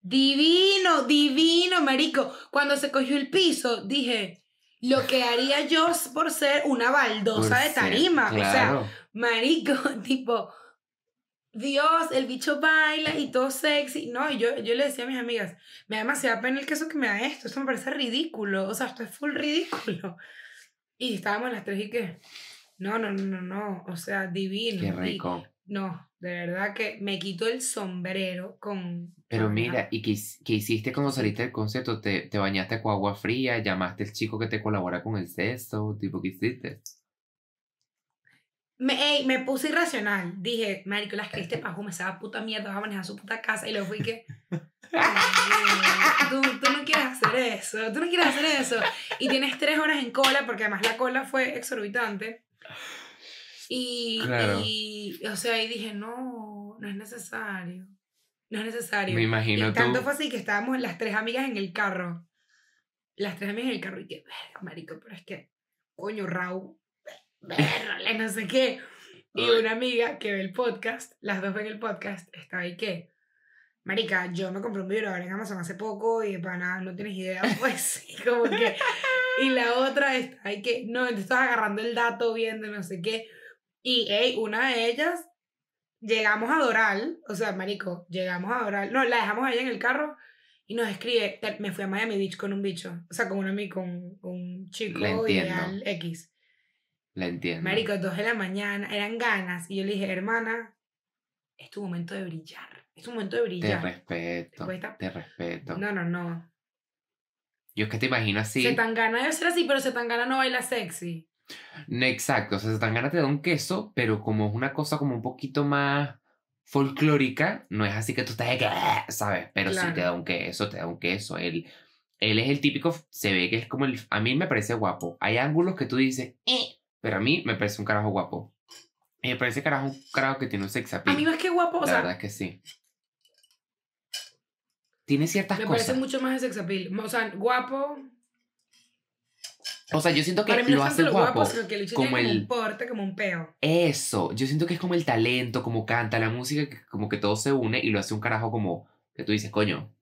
divino, divino, marico. Cuando se cogió el piso, dije, lo que haría yo por ser una baldosa Por de ser- tarima. O sea, marico, tipo, Dios, el bicho baila y todo sexy. No, y yo, yo le decía a mis amigas, me da demasiada pena el queso que me da esto, esto me parece ridículo, o sea, esto es full ridículo. Y estábamos las tres y que, no, no, no, no, no, o sea, divino. Qué y- rico. no, de verdad que me quito el sombrero con... Pero mira, ¿y qué, qué hiciste cuando saliste del concierto? ¿Te, ¿Te bañaste con agua fría? ¿Llamaste al chico que te colabora con el sexo? ¿Tipo qué hiciste? Me, ey, me puse irracional. Dije, marico, las que este pajo me esa puta mierda, va a manejar su puta casa. Y luego fui que... "Ay, tú, tú no quieres hacer eso, tú no quieres hacer eso. Y tienes tres horas en cola, porque además la cola fue exorbitante. Y, Claro. y o sea, y dije, no, no es necesario. No es necesario. Me imagino y tanto tú. fue así que estábamos las tres amigas en el carro. Las tres amigas en el carro y que, verga, marico, pero es que, coño, Raúl, verga, no sé qué. Y una amiga que ve el podcast, las dos ven el podcast, estaba ahí que, marica, yo me compré un vibrador en Amazon hace poco y para nada, no tienes idea, pues, y como que... Y la otra está ahí que, no, te estás agarrando el dato, viendo, no sé qué. Y, hey, una de ellas, llegamos a Doral, o sea, marico, llegamos a Doral, no, la dejamos allá en el carro y nos escribe, "Te- me fui a Miami Beach con un bicho, o sea, con un amigo, con un chico ideal X. La entiendo. Marico, dos de la mañana, eran ganas, y yo le dije, hermana, es tu momento de brillar, es tu momento de Te brillar. respeto. Después está- Te respeto. No, no, no. Yo es que te imagino así. Se tan gana debe ser así, pero se tan gana no baila sexy. Exacto, o sea, Zetangana te da un queso, pero como es una cosa como un poquito más folclórica, no es así que tú estás de que, ¿sabes? Pero sí te Claro. da un queso, te da un queso. Él, él es el típico, se ve que es como el, a mí me parece guapo. Hay ángulos que tú dices, "Eh", pero a mí me parece un carajo guapo. Y me parece carajo, un carajo que tiene un sex A appeal. mí más que guapo, o La sea, verdad es que sí. Tiene ciertas me parece cosas. mucho más de sex appeal. O sea, guapo. O sea, yo siento que lo hace lo guapo. guapo, sino que el como el- un porte, como un peo. Eso, yo siento que es como el talento, como canta la música, que como que todo se une y lo hace un carajo como que tú dices, coño,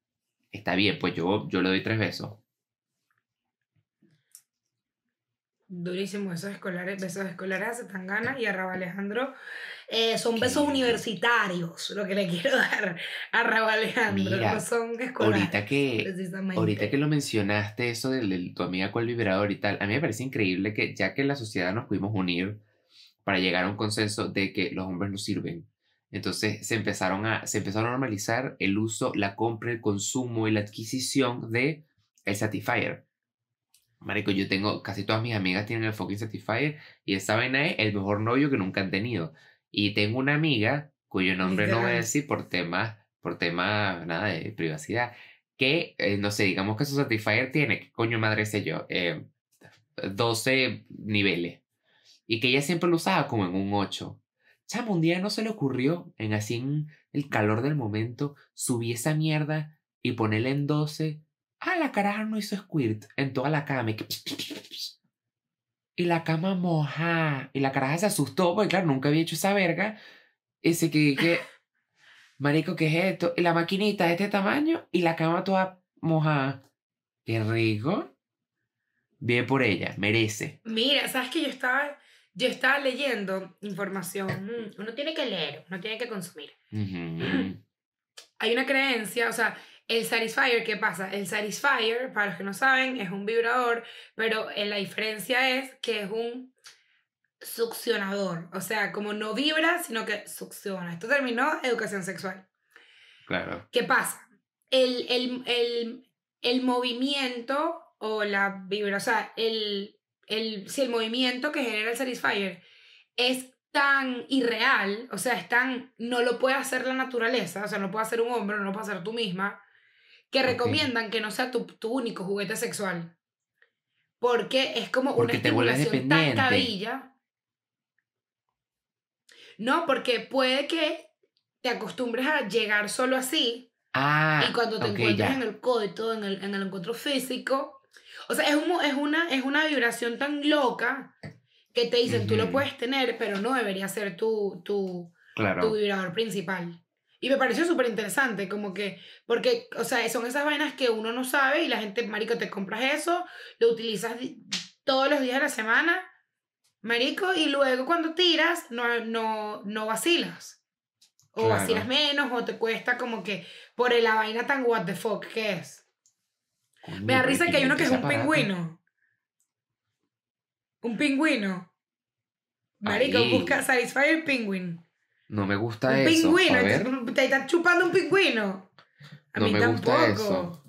está bien, pues yo, yo le doy tres besos. Durísimo, besos escolares, besos escolares a Zetangana y a Raúl Alejandro. Eh, son besos lindo. universitarios, lo que le quiero dar a Raúl Alejandro. Mira, no son escolares. Ahorita que, ahorita que lo mencionaste, eso del, del- tu amiga con el vibrador y tal, a mí me parece increíble que ya que la sociedad nos pudimos unir para llegar a un consenso de que los hombres no sirven. Entonces se empezaron a, se empezó a normalizar el uso, la compra, el consumo y la adquisición de el Satisfyer. Marico, yo tengo, casi todas mis amigas tienen el fucking Satisfyer y esa vaina es el mejor novio que nunca han tenido. Y tengo una amiga cuyo nombre no voy a decir por temas, por temas, nada de privacidad, que, eh, no sé, digamos que su Satisfyer tiene, ¿qué coño madre sé yo? Eh, 12 niveles. Y que ella siempre lo usaba como en un 8. Chamo, un día no se le ocurrió, en así en el calor del momento, subí esa mierda y ponerle en 12. Ah, la caraja no hizo squirt en toda la cama. Y, que- y la cama moja. Y la caraja se asustó, porque claro, nunca había hecho esa verga. Y se que dije, marico, ¿qué es esto? Y la maquinita de este tamaño y la cama toda mojada. Qué rico. Bien por ella, merece. Mira, sabes que yo estaba, yo estaba leyendo información. Mm, Uno tiene que leer, uno tiene que consumir. Hay una creencia, o sea, el Satisfyer, ¿qué pasa? El Satisfyer, para los que no saben, es un vibrador, pero eh, la diferencia es que es un succionador. O sea, como no vibra, sino que succiona. Esto terminó educación sexual. Claro. ¿Qué pasa? El, el, el, el movimiento o la vibra, o sea, el, el, sí, el movimiento que genera el Satisfyer es tan irreal, o sea, es tan, no lo puede hacer la naturaleza, o sea, no lo puede hacer un hombre, no lo puede hacer tú misma, que recomiendan que no sea tu, tu único juguete sexual. Porque es como Porque una te estimulación tan cabilla. No, porque puede que te acostumbres a llegar solo así, Ah, y cuando te ok, encuentras ya. en el coito, en el, en el encuentro físico, o sea, es, un es, una, es una vibración tan loca que te dicen, tú lo puedes tener, pero no debería ser tu, tu, tu Claro. vibrador principal. Y me pareció súper interesante, como que, porque, o sea, son esas vainas que uno no sabe y la gente, marico, te compras eso, lo utilizas todos los días de la semana, marico, y luego cuando tiras, no, no, no vacilas. O Claro. vacilas menos, o te cuesta como que por la vaina tan what the fuck que es. Coño, Me da risa que hay uno que es 500 un aparatos. pingüino. Un pingüino. Marico, Ahí. busca Satisfyer Penguin. No me gusta Un eso. pingüino. A ver. Te estás chupando un pingüino. A No mí me tampoco. gusta eso.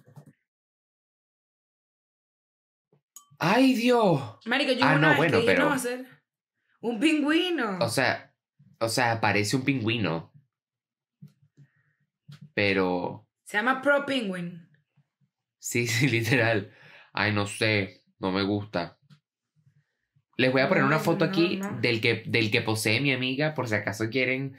¡Ay, Dios! Marico, yo Ah, una no, vez bueno, que pero- a ser un pingüino. O sea, o sea, parece un pingüino. Pero Se llama Pro Penguin. sí, sí, literal. Ay, no sé, no me gusta. Les voy a poner No, una foto no, aquí no. del que del que posee mi amiga, por si acaso quieren.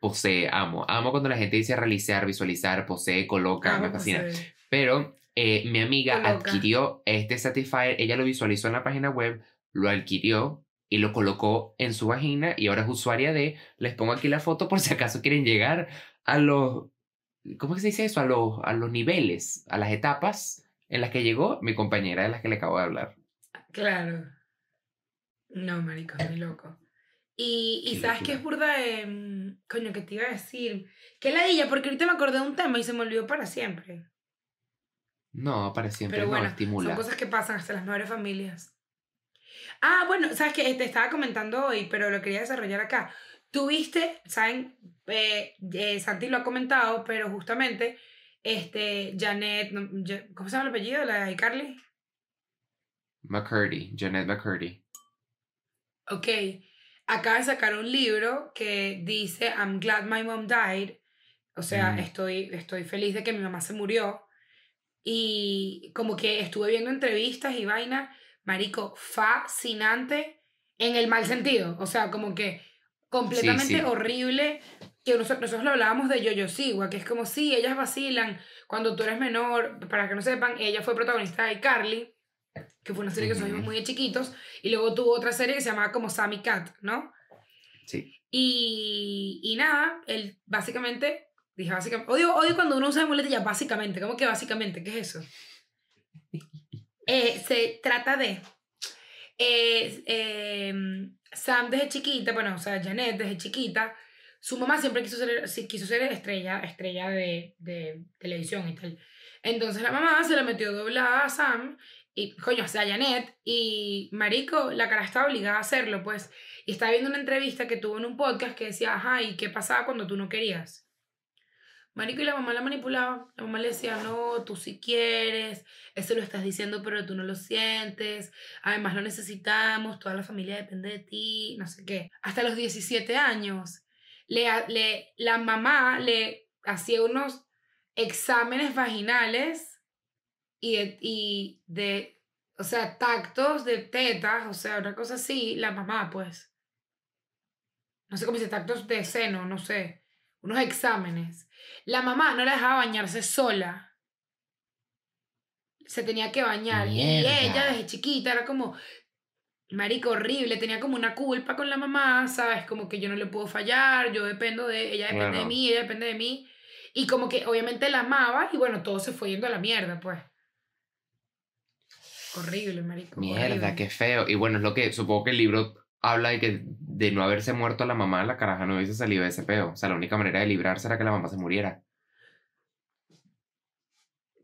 Posee, amo. Amo cuando la gente dice realizar, visualizar, posee, coloca, Ah, me fascina. Pero eh, mi amiga Coloca. adquirió este Satisfyer, ella lo visualizó en la página web, lo adquirió y lo colocó en su vagina y ahora es usuaria de, les pongo aquí la foto por si acaso quieren llegar a los, ¿cómo se dice eso? A los, a los niveles, a las etapas en las que llegó mi compañera de las que le acabo de hablar. Claro. No, marico, es muy loco. Y, y sabes que es burda de. mm, Coño, que te iba a decir. Que ladilla, porque ahorita me acordé de un tema y se me olvidó para siempre. No, para siempre Pero no, bueno, estimula. son cosas que pasan hasta las mejores familias. Ah, bueno, sabes que te estaba comentando hoy, pero lo quería desarrollar acá. Tuviste, saben, eh, eh, Santi lo ha comentado, pero justamente, este, Janet, ¿cómo se llama el apellido? La de Carly. McCurdy, Janet McCurdy. Ok, acaba de sacar un libro que dice I'm glad my mom died. O sea, Mm. estoy, estoy feliz de que mi mamá se murió. Y como que estuve viendo entrevistas y vaina, marico, fascinante en el mal sentido. O sea, como que completamente sí. horrible. Que nosotros, nosotros lo hablábamos de Yoyo Siwa, que es como si ellas vacilan cuando tú eres menor. Para que no sepan, ella fue protagonista de iCarly, que fue una serie que Ujú. muy de chiquitos. Y luego tuvo otra serie que se llamaba como Sammy Cat, ¿no? Sí. Y, y nada, él básicamente, dije básicamente, odio, odio cuando uno usa muletilla básicamente, ¿cómo que básicamente? ¿Qué es eso? Eh, se trata de eh, eh, Sam desde chiquita, bueno, o sea, Janet desde chiquita, su mamá siempre quiso ser, quiso ser estrella, estrella de, de televisión y tal. Entonces la mamá se la metió doblada a Sam y, coño, o sea, Janet, y Marico, la cara estaba obligada a hacerlo, pues. Y estaba viendo una entrevista que tuvo en un podcast que decía, ajá, ¿y qué pasaba cuando tú no querías? Marico, y la mamá la manipulaba. La mamá le decía, no, tú sí quieres, eso lo estás diciendo, pero tú no lo sientes. Además, lo necesitamos, toda la familia depende de ti, no sé qué. Hasta los 17 años, le, le, la mamá le hacía unos exámenes vaginales y de, y de, o sea, tactos de tetas, o sea, una cosa así, la mamá, pues. No sé cómo dice, tactos de seno, no sé. Unos exámenes. La mamá no la dejaba bañarse sola. Se tenía que bañar. Y ella desde chiquita era como, marico, horrible. Tenía como una culpa con la mamá, ¿sabes? Como que yo no le puedo fallar, yo dependo de ella, depende de mí, ella depende de mí. Y como que obviamente la amaba y bueno, todo se fue yendo a la mierda, pues. Horrible, marico. Mierda, horrible. qué feo. Y bueno, es lo que supongo que el libro habla de que de no haberse muerto la mamá, la caraja no hubiese salido de ese peo. O sea, la única manera de librarse era que la mamá se muriera.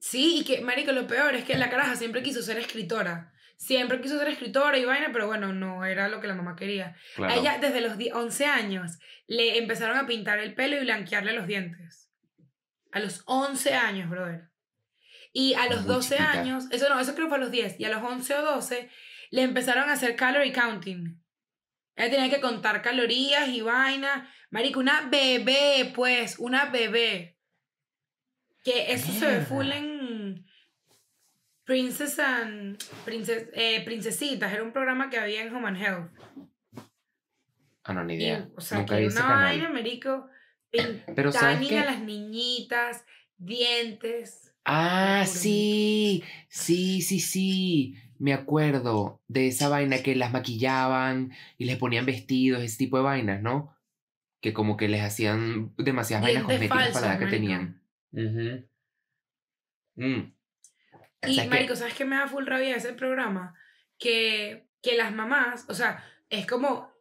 Sí, y que, marico, lo peor es que la caraja siempre quiso ser escritora. Siempre quiso ser escritora y vaina, pero bueno, no era lo que la mamá quería. Claro. A ella, desde los die- 11 años, le empezaron a pintar el pelo y blanquearle los dientes. A los 11 años, brother. Y a los Muy 12 chiquita. años, eso no, eso creo que fue a los 10, y a los 11 o 12, le empezaron a hacer calorie counting. Ella tenía que contar calorías y vaina. Marico, una bebé, pues, una bebé. Que eso se ve full Mierda. en Princess and Princes, eh, Princesitas. Era un programa que había en Home and Health. Ah, no, ni Y, idea. o sea, Nunca que una vaina, marico. Pero ¿sabes a las niñitas, dientes. Ah, sí, sí, sí, sí. Me acuerdo de esa vaina que las maquillaban y les ponían vestidos, ese tipo de vainas, ¿no? Que como que les hacían demasiadas vainas cosméticas para la edad que tenían. Ujú. Mm. Y, ¿Sabes qué? marico, ¿sabes qué me da full rabia ese programa? Que, que las mamás, o sea, es como,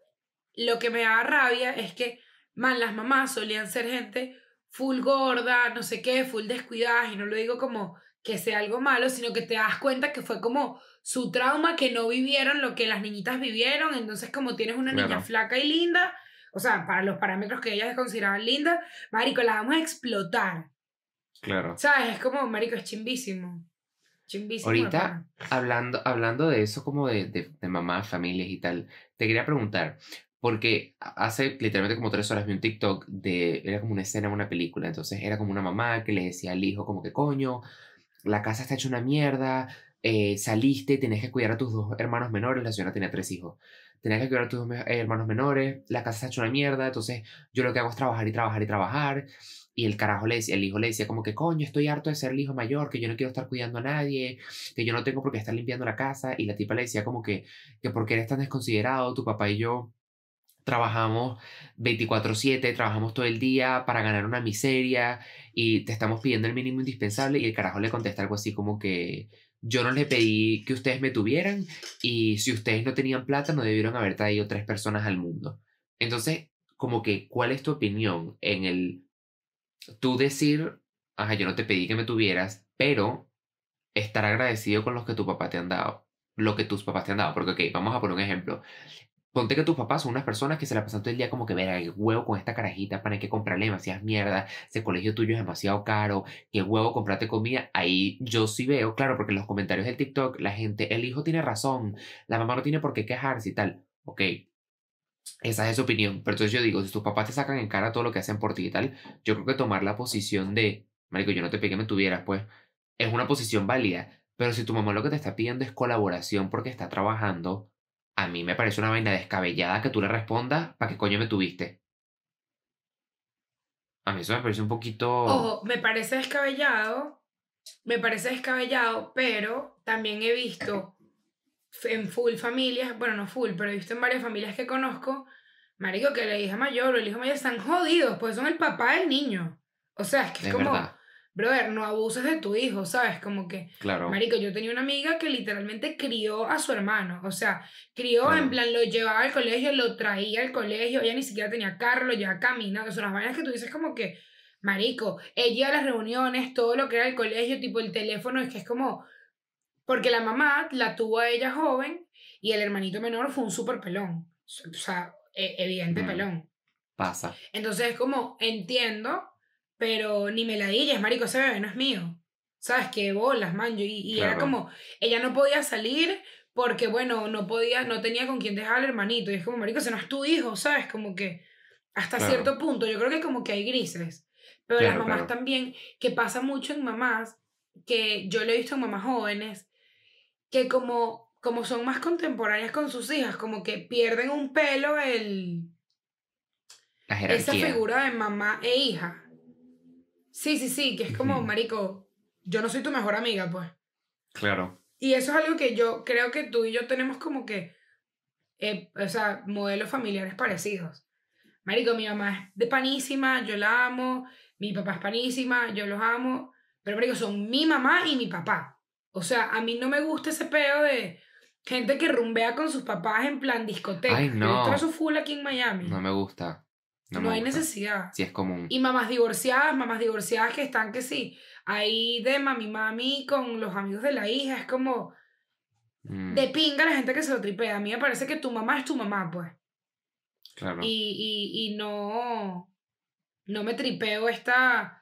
lo que me da rabia es que, man, las mamás solían ser gente full gorda, no sé qué, full descuidadas, y no lo digo como que sea algo malo, sino que te das cuenta que fue como su trauma, que no vivieron lo que las niñitas vivieron, entonces como tienes una niña Claro. flaca y linda, o sea, para los parámetros que ellas consideraban linda, marico, la vamos a explotar. Claro. ¿Sabes? Es como, marico, es chimbísimo. Chimbísimo. Ahorita. Hablando, hablando de eso como de, de, de mamás, familias y tal, te quería preguntar, porque hace literalmente como tres horas vi un TikTok de, era como una escena en una película, entonces era como una mamá que le decía al hijo como que coño, la casa está hecha una mierda, eh, saliste, tenés que cuidar a tus dos hermanos menores, la señora tenía tres hijos, tenés que cuidar a tus dos eh, hermanos menores, la casa está hecha una mierda, entonces yo lo que hago es trabajar y trabajar y trabajar, y el carajo le decía, el hijo le decía como que coño, estoy harto de ser el hijo mayor, que yo no quiero estar cuidando a nadie, que yo no tengo por qué estar limpiando la casa, y la tipa le decía como que, que porque eres tan desconsiderado, tu papá y yo trabajamos 24/7, trabajamos todo el día para ganar una miseria y te estamos pidiendo el mínimo indispensable y el carajo le contesta algo así como que yo no les pedí que ustedes me tuvieran y si ustedes no tenían plata no debieron haber traído tres personas al mundo. Entonces, como que, ¿cuál es tu opinión en el tú decir, ajá, yo no te pedí que me tuvieras, pero estar agradecido con los que tu papá te han dado, lo que tus papás te han dado? Porque, ok, vamos a poner un ejemplo. Ponte que tus papás son unas personas que se la pasan todo el día como que, verga, qué huevo con esta carajita, para que comprarle demasiadas mierdas, ese colegio tuyo es demasiado caro, qué huevo comprarte comida. Ahí yo sí veo, claro, porque en los comentarios del TikTok la gente, el hijo tiene razón, la mamá no tiene por qué quejarse y tal. Ok, esa es su opinión. Pero entonces yo digo, si tus papás te sacan en cara todo lo que hacen por ti y tal, yo creo que tomar la posición de, marico, yo no te pedí que me tuvieras, pues, es una posición válida. Pero si tu mamá lo que te está pidiendo es colaboración porque está trabajando, a mí me parece una vaina descabellada que tú le respondas, ¿para qué coño me tuviste? A mí eso me parece un poquito... Ojo, me parece descabellado. Me parece descabellado, pero también he visto en full familias, bueno, no full, pero he visto en varias familias que conozco, marico, que la hija mayor o el hijo mayor están jodidos, pues son el papá del niño. O sea, es que es, es como, verdad, brother, no abuses de tu hijo, ¿sabes? Como que, claro. marico, yo tenía una amiga que literalmente crió a su hermano, o sea, crió Claro. en plan, lo llevaba al colegio, lo traía al colegio, ella ni siquiera tenía carro, lo llevaba caminando, son las vainas que tú dices como que, marico, ella a las reuniones, todo lo que era el colegio, tipo el teléfono, es que es como, porque la mamá la tuvo a ella joven y el hermanito menor fue un súper pelón, o sea, e- evidente Mm. pelón. Pasa. Entonces es como, entiendo, pero ni me la marico, ese bebé no es mío. ¿Sabes? qué bolas, man. Yo- y y era como, ella no podía salir porque, bueno, no podía, no tenía con quién dejar al hermanito. Y es como, marico, ese no es tu hijo, ¿sabes? Como que hasta Claro. cierto punto, yo creo que como que hay grises. Pero las Claro, mamás claro. también, que pasa mucho en mamás, que yo lo he visto en mamás jóvenes, que como, como son más contemporáneas con sus hijas, como que pierden un pelo el La esa figura de mamá e hija. Sí, sí, sí, que es como, marico, yo no soy tu mejor amiga, pues. Claro. Y eso es algo que yo creo que tú y yo tenemos como que, eh, o sea, modelos familiares parecidos. Marico, mi mamá es de panísima, yo la amo, mi papá es panísima, yo los amo, pero marico, son mi mamá y mi papá. O sea, a mí no me gusta ese peo de gente que rumbea con sus papás en plan discoteca. Ay, no. Eso full aquí en Miami. No me gusta. No, hay gusta. necesidad. Sí, es común. Y mamás divorciadas, mamás divorciadas que están que sí, ahí de mami mami con los amigos de la hija, es como Mm, de pinga la gente que se lo tripea. A mí me parece que tu mamá es tu mamá, pues. claro. Y, y, y no, no me tripeo esta...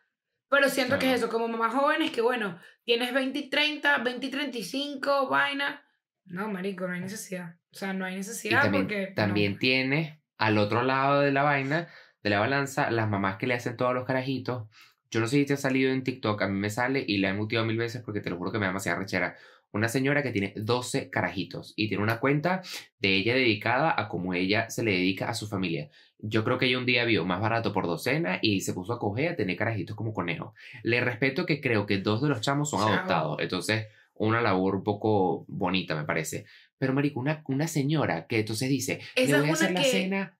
Pero siento que es eso, como mamás jóvenes que bueno, tienes 20 y 30, 20 y 35, vaina. No, marico, no hay necesidad. O sea, no hay Y necesidad también, porque... no. también tienes al otro lado de la vaina, de la balanza, las mamás que le hacen todos los carajitos. Yo no sé si te ha salido en TikTok, a mí me sale y la he mutiado mil veces porque te lo juro que me da demasiada rechera. Una señora que tiene 12 carajitos y tiene una cuenta de ella dedicada a cómo ella se le dedica a su familia. Yo creo que ella un día vio más barato por docena y se puso a coger a tener carajitos como conejos. Le respeto que creo que dos de los chamos son adoptados, entonces una labor un poco bonita me parece. Pero marico, una, una señora que entonces dice, Esa le voy a hacer la que- cena.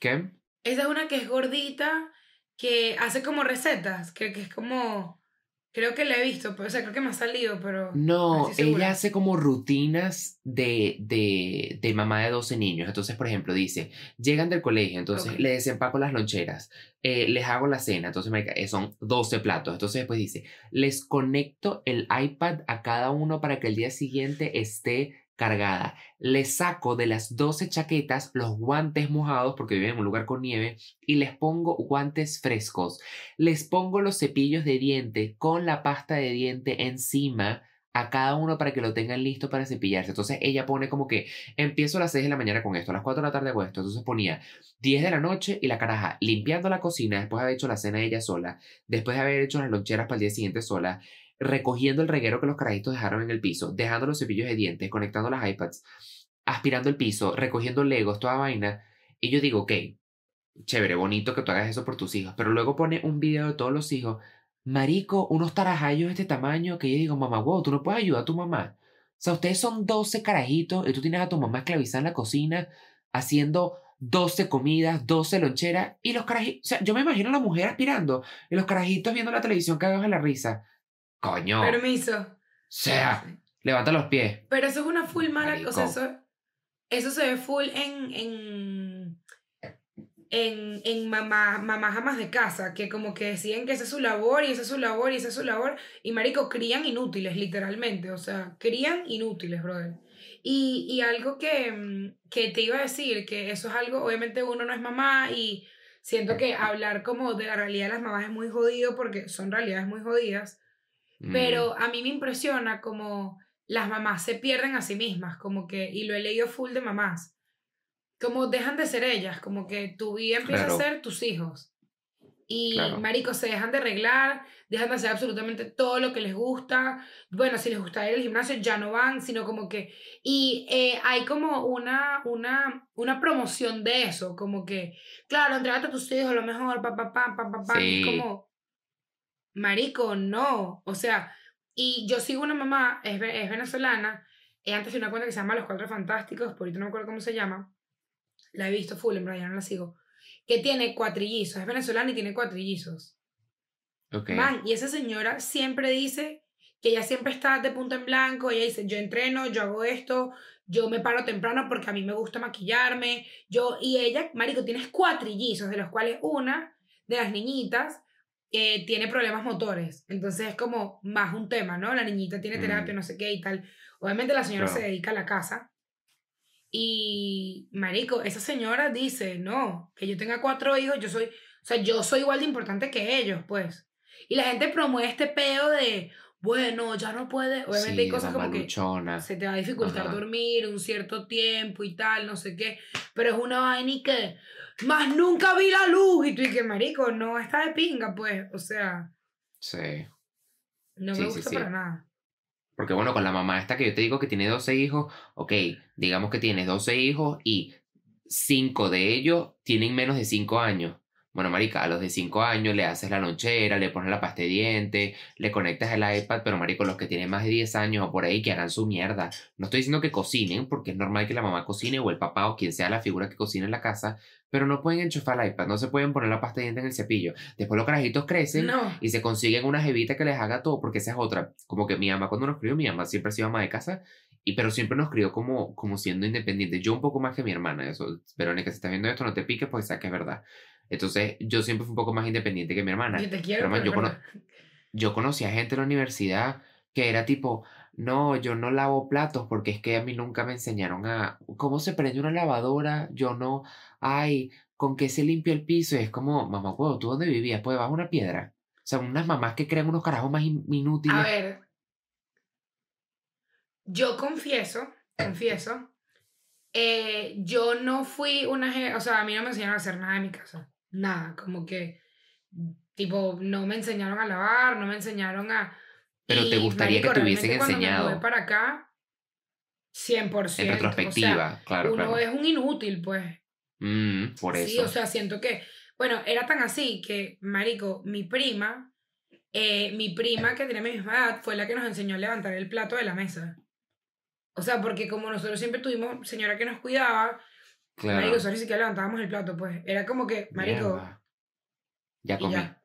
¿Qué? Esa es una que es gordita, que hace como recetas, que, que es como... Creo que la he visto, pero, o sea, creo que me ha salido, pero... No, ella hace como rutinas de, de, de mamá de 12 niños. Entonces, por ejemplo, dice, llegan del colegio, entonces Ok. le desempaco las loncheras, eh, les hago la cena, entonces marica, eh, son 12 platos. Entonces después dice, les conecto el iPad a cada uno para que el día siguiente esté cargada. Les saco de las 12 chaquetas los guantes mojados porque viven en un lugar con nieve y les pongo guantes frescos. Les pongo los cepillos de diente con la pasta de diente encima a cada uno para que lo tengan listo para cepillarse. Entonces ella pone como que empiezo a las 6 de la mañana con esto, a las 4 de la tarde con esto. Entonces ponía 10 de la noche y la caraja limpiando la cocina después de haber hecho la cena ella sola, después de haber hecho las loncheras para el día siguiente sola, recogiendo el reguero que los carajitos dejaron en el piso, dejando los cepillos de dientes, conectando las iPads, aspirando el piso, recogiendo legos, toda vaina. Y yo digo, ok, chévere, bonito que tú hagas eso por tus hijos, pero luego pone un video de todos los hijos, marico, unos tarajayos de este tamaño que yo digo, mamá, wow, tú no puedes ayudar a tu mamá. O sea, ustedes son 12 carajitos y tú tienes a tu mamá esclavizada en la cocina haciendo 12 comidas, 12 loncheras y los carajitos, o sea, yo me imagino a la mujer aspirando y los carajitos viendo la televisión cagados en la risa. Coño, o Permiso. sea, levanta los pies. Pero eso es una full mala, o sea, eso, eso se ve full en, en, en, en mamá, mamás amas de casa, que como que deciden que esa es su labor y esa es su labor y esa es su labor, y marico, crían inútiles, literalmente, o sea, crían inútiles, brother. Y, y algo que, mm, que te iba a decir, que eso es algo, obviamente uno no es mamá y siento que hablar como de la realidad de las mamás es muy jodido porque son realidades muy jodidas, Mm, pero a mí me impresiona como las mamás se pierden a sí mismas, como que, y lo he leído full de mamás, como dejan de ser ellas, como que tu vida empieza Claro. a ser tus hijos. Y Claro. maricos se dejan de arreglar, dejan de hacer absolutamente todo lo que les gusta. Bueno, si les gusta ir al gimnasio ya no van, sino como que... Y eh, hay como una, una, una promoción de eso, como que, claro, entregate a tus hijos lo mejor, pa, pa, pa, pa, pa, es como, marico, no. O sea, y yo sigo una mamá, es, es venezolana, eh, antes de una cuenta que se llama Los Cuatro Fantásticos, por ahorita no me acuerdo cómo se llama, la he visto full, en verdad ya no la sigo, que tiene cuatrillizos, es venezolana y tiene cuatrillizos. ok. Man, y esa señora siempre dice que ella siempre está de punto en blanco, ella dice, yo entreno, yo hago esto, yo me paro temprano porque a mí me gusta maquillarme, yo, y ella, marico, tienes cuatrillizos, de los cuales una de las niñitas eh, tiene problemas motores, entonces es como más un tema, ¿no? La niñita tiene Mm. terapia, no sé qué y tal. Obviamente la señora Claro. se dedica a la casa. Y, marico, esa señora dice, no, que yo tenga cuatro hijos, yo soy, o sea, yo soy igual de importante que ellos, pues. Y la gente promueve este peo de, bueno, ya no puede, obviamente hay Sí, cosas como que se te va a dificultar Ajá. dormir un cierto tiempo y tal, no sé qué, pero es una vaina y que, más nunca vi la luz, y tú y que, marico, no está de pinga, pues, o sea, Sí. no Sí, me gusta sí. para nada. Porque bueno, con la mamá esta que yo te digo que tiene 12 hijos, ok, digamos que tienes 12 hijos y 5 de ellos tienen menos de 5 años. Bueno, marica, a los de 5 años le haces la lonchera, le pones la pasta de dientes, le conectas el iPad, pero marico, los que tienen más de 10 años o por ahí que hagan su mierda. No estoy diciendo que cocinen, porque es normal que la mamá cocine o el papá o quien sea la figura que cocine en la casa, pero no pueden enchufar el iPad, no se pueden poner la pasta de dientes en el cepillo. Después los carajitos crecen No. y se consiguen una jevita que les haga todo, porque esa es otra. Como que mi mamá cuando nos crió, mi mamá siempre ha sido ama de casa, y, pero siempre nos crió como, como siendo independientes. Yo un poco más que mi hermana, eso. Verónica, si estás viendo esto, no te piques porque sabes que es verdad. Entonces, yo siempre fui un poco más independiente que mi hermana. Yo te quiero, Pero, yo, cono- yo conocía gente en la universidad que era tipo, no, yo no lavo platos porque es que a mí nunca me enseñaron a cómo se prende una lavadora, yo no, ay, con qué se limpia el piso. Y es como, mamá, huevo, ¿tú dónde vivías? Pues debajo de una piedra. O sea, unas mamás que crean unos carajos más in- inútiles. A ver, yo confieso, confieso, eh, yo no fui una, o sea, a mí no me enseñaron a hacer nada en mi casa, nada, como que, tipo, no me enseñaron a lavar, no me enseñaron a... Pero te gustaría que te hubiesen cuando me enseñado. mudé para acá, 100%. en o sea, retrospectiva, claro, uno claro. es un inútil, pues. Mm, por eso. Sí, o sea, siento que, bueno, era tan así que, marico, mi prima, eh, mi prima que tiene mi misma edad, fue la que nos enseñó a levantar el plato de la mesa. O sea, porque como nosotros siempre tuvimos señora que nos cuidaba, claro. marico, nosotros ni siquiera levantábamos el plato, pues. Era como que, marico, Mierda. Ya y comí. ya.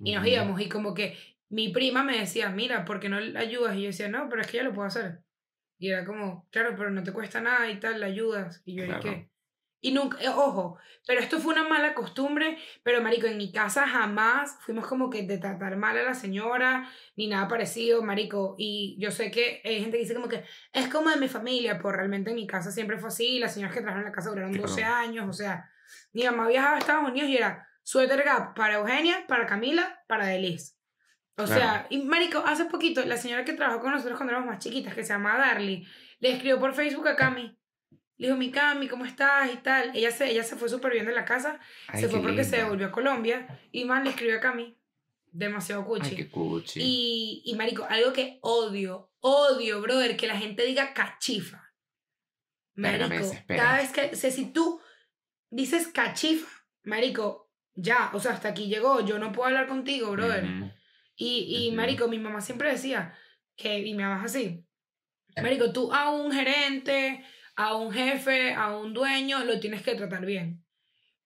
Y nos íbamos, y como que mi prima me decía, mira, ¿por qué no le ayudas? Y yo decía, no, pero es que ya lo puedo hacer. Y era como, claro, pero no te cuesta nada y tal, le ayudas. Y yo, ¿y Claro. qué? Y nunca, eh, ojo, pero esto fue una mala costumbre, pero marico, en mi casa jamás fuimos como que de tratar mal a la señora, ni nada parecido, marico. Y yo sé que hay gente que dice como que es como de mi familia, pues realmente en mi casa siempre fue así, las señoras que trabajaron en la casa duraron 12 Claro. años, o sea, mi mamá viajaba a Estados Unidos y era suéter gap para Eugenia, para Camila, para Delis. O Claro. sea, y marico, hace poquito, la señora que trabajó con nosotros cuando éramos más chiquitas, que se llama Darly, le escribió por Facebook a Cami. Le dijo, mi Cami, ¿cómo estás? Y tal. Ella se, ella se fue súper bien de la casa. Ay, se fue porque se devolvió a Colombia. Y man le escribió a Cami. Demasiado cuchi. Ay, qué cuchi. y, y marico, algo que odio, odio, brother, que la gente diga cachifa. Me Marico, cada vez que, o sea, si tú dices cachifa, marico, ya, o sea, hasta aquí llegó, yo no puedo hablar contigo, brother. Y, y marico, mi mamá siempre decía que, y mi mamá es así, marico, tú a un gerente, a un jefe, a un dueño, lo tienes que tratar bien.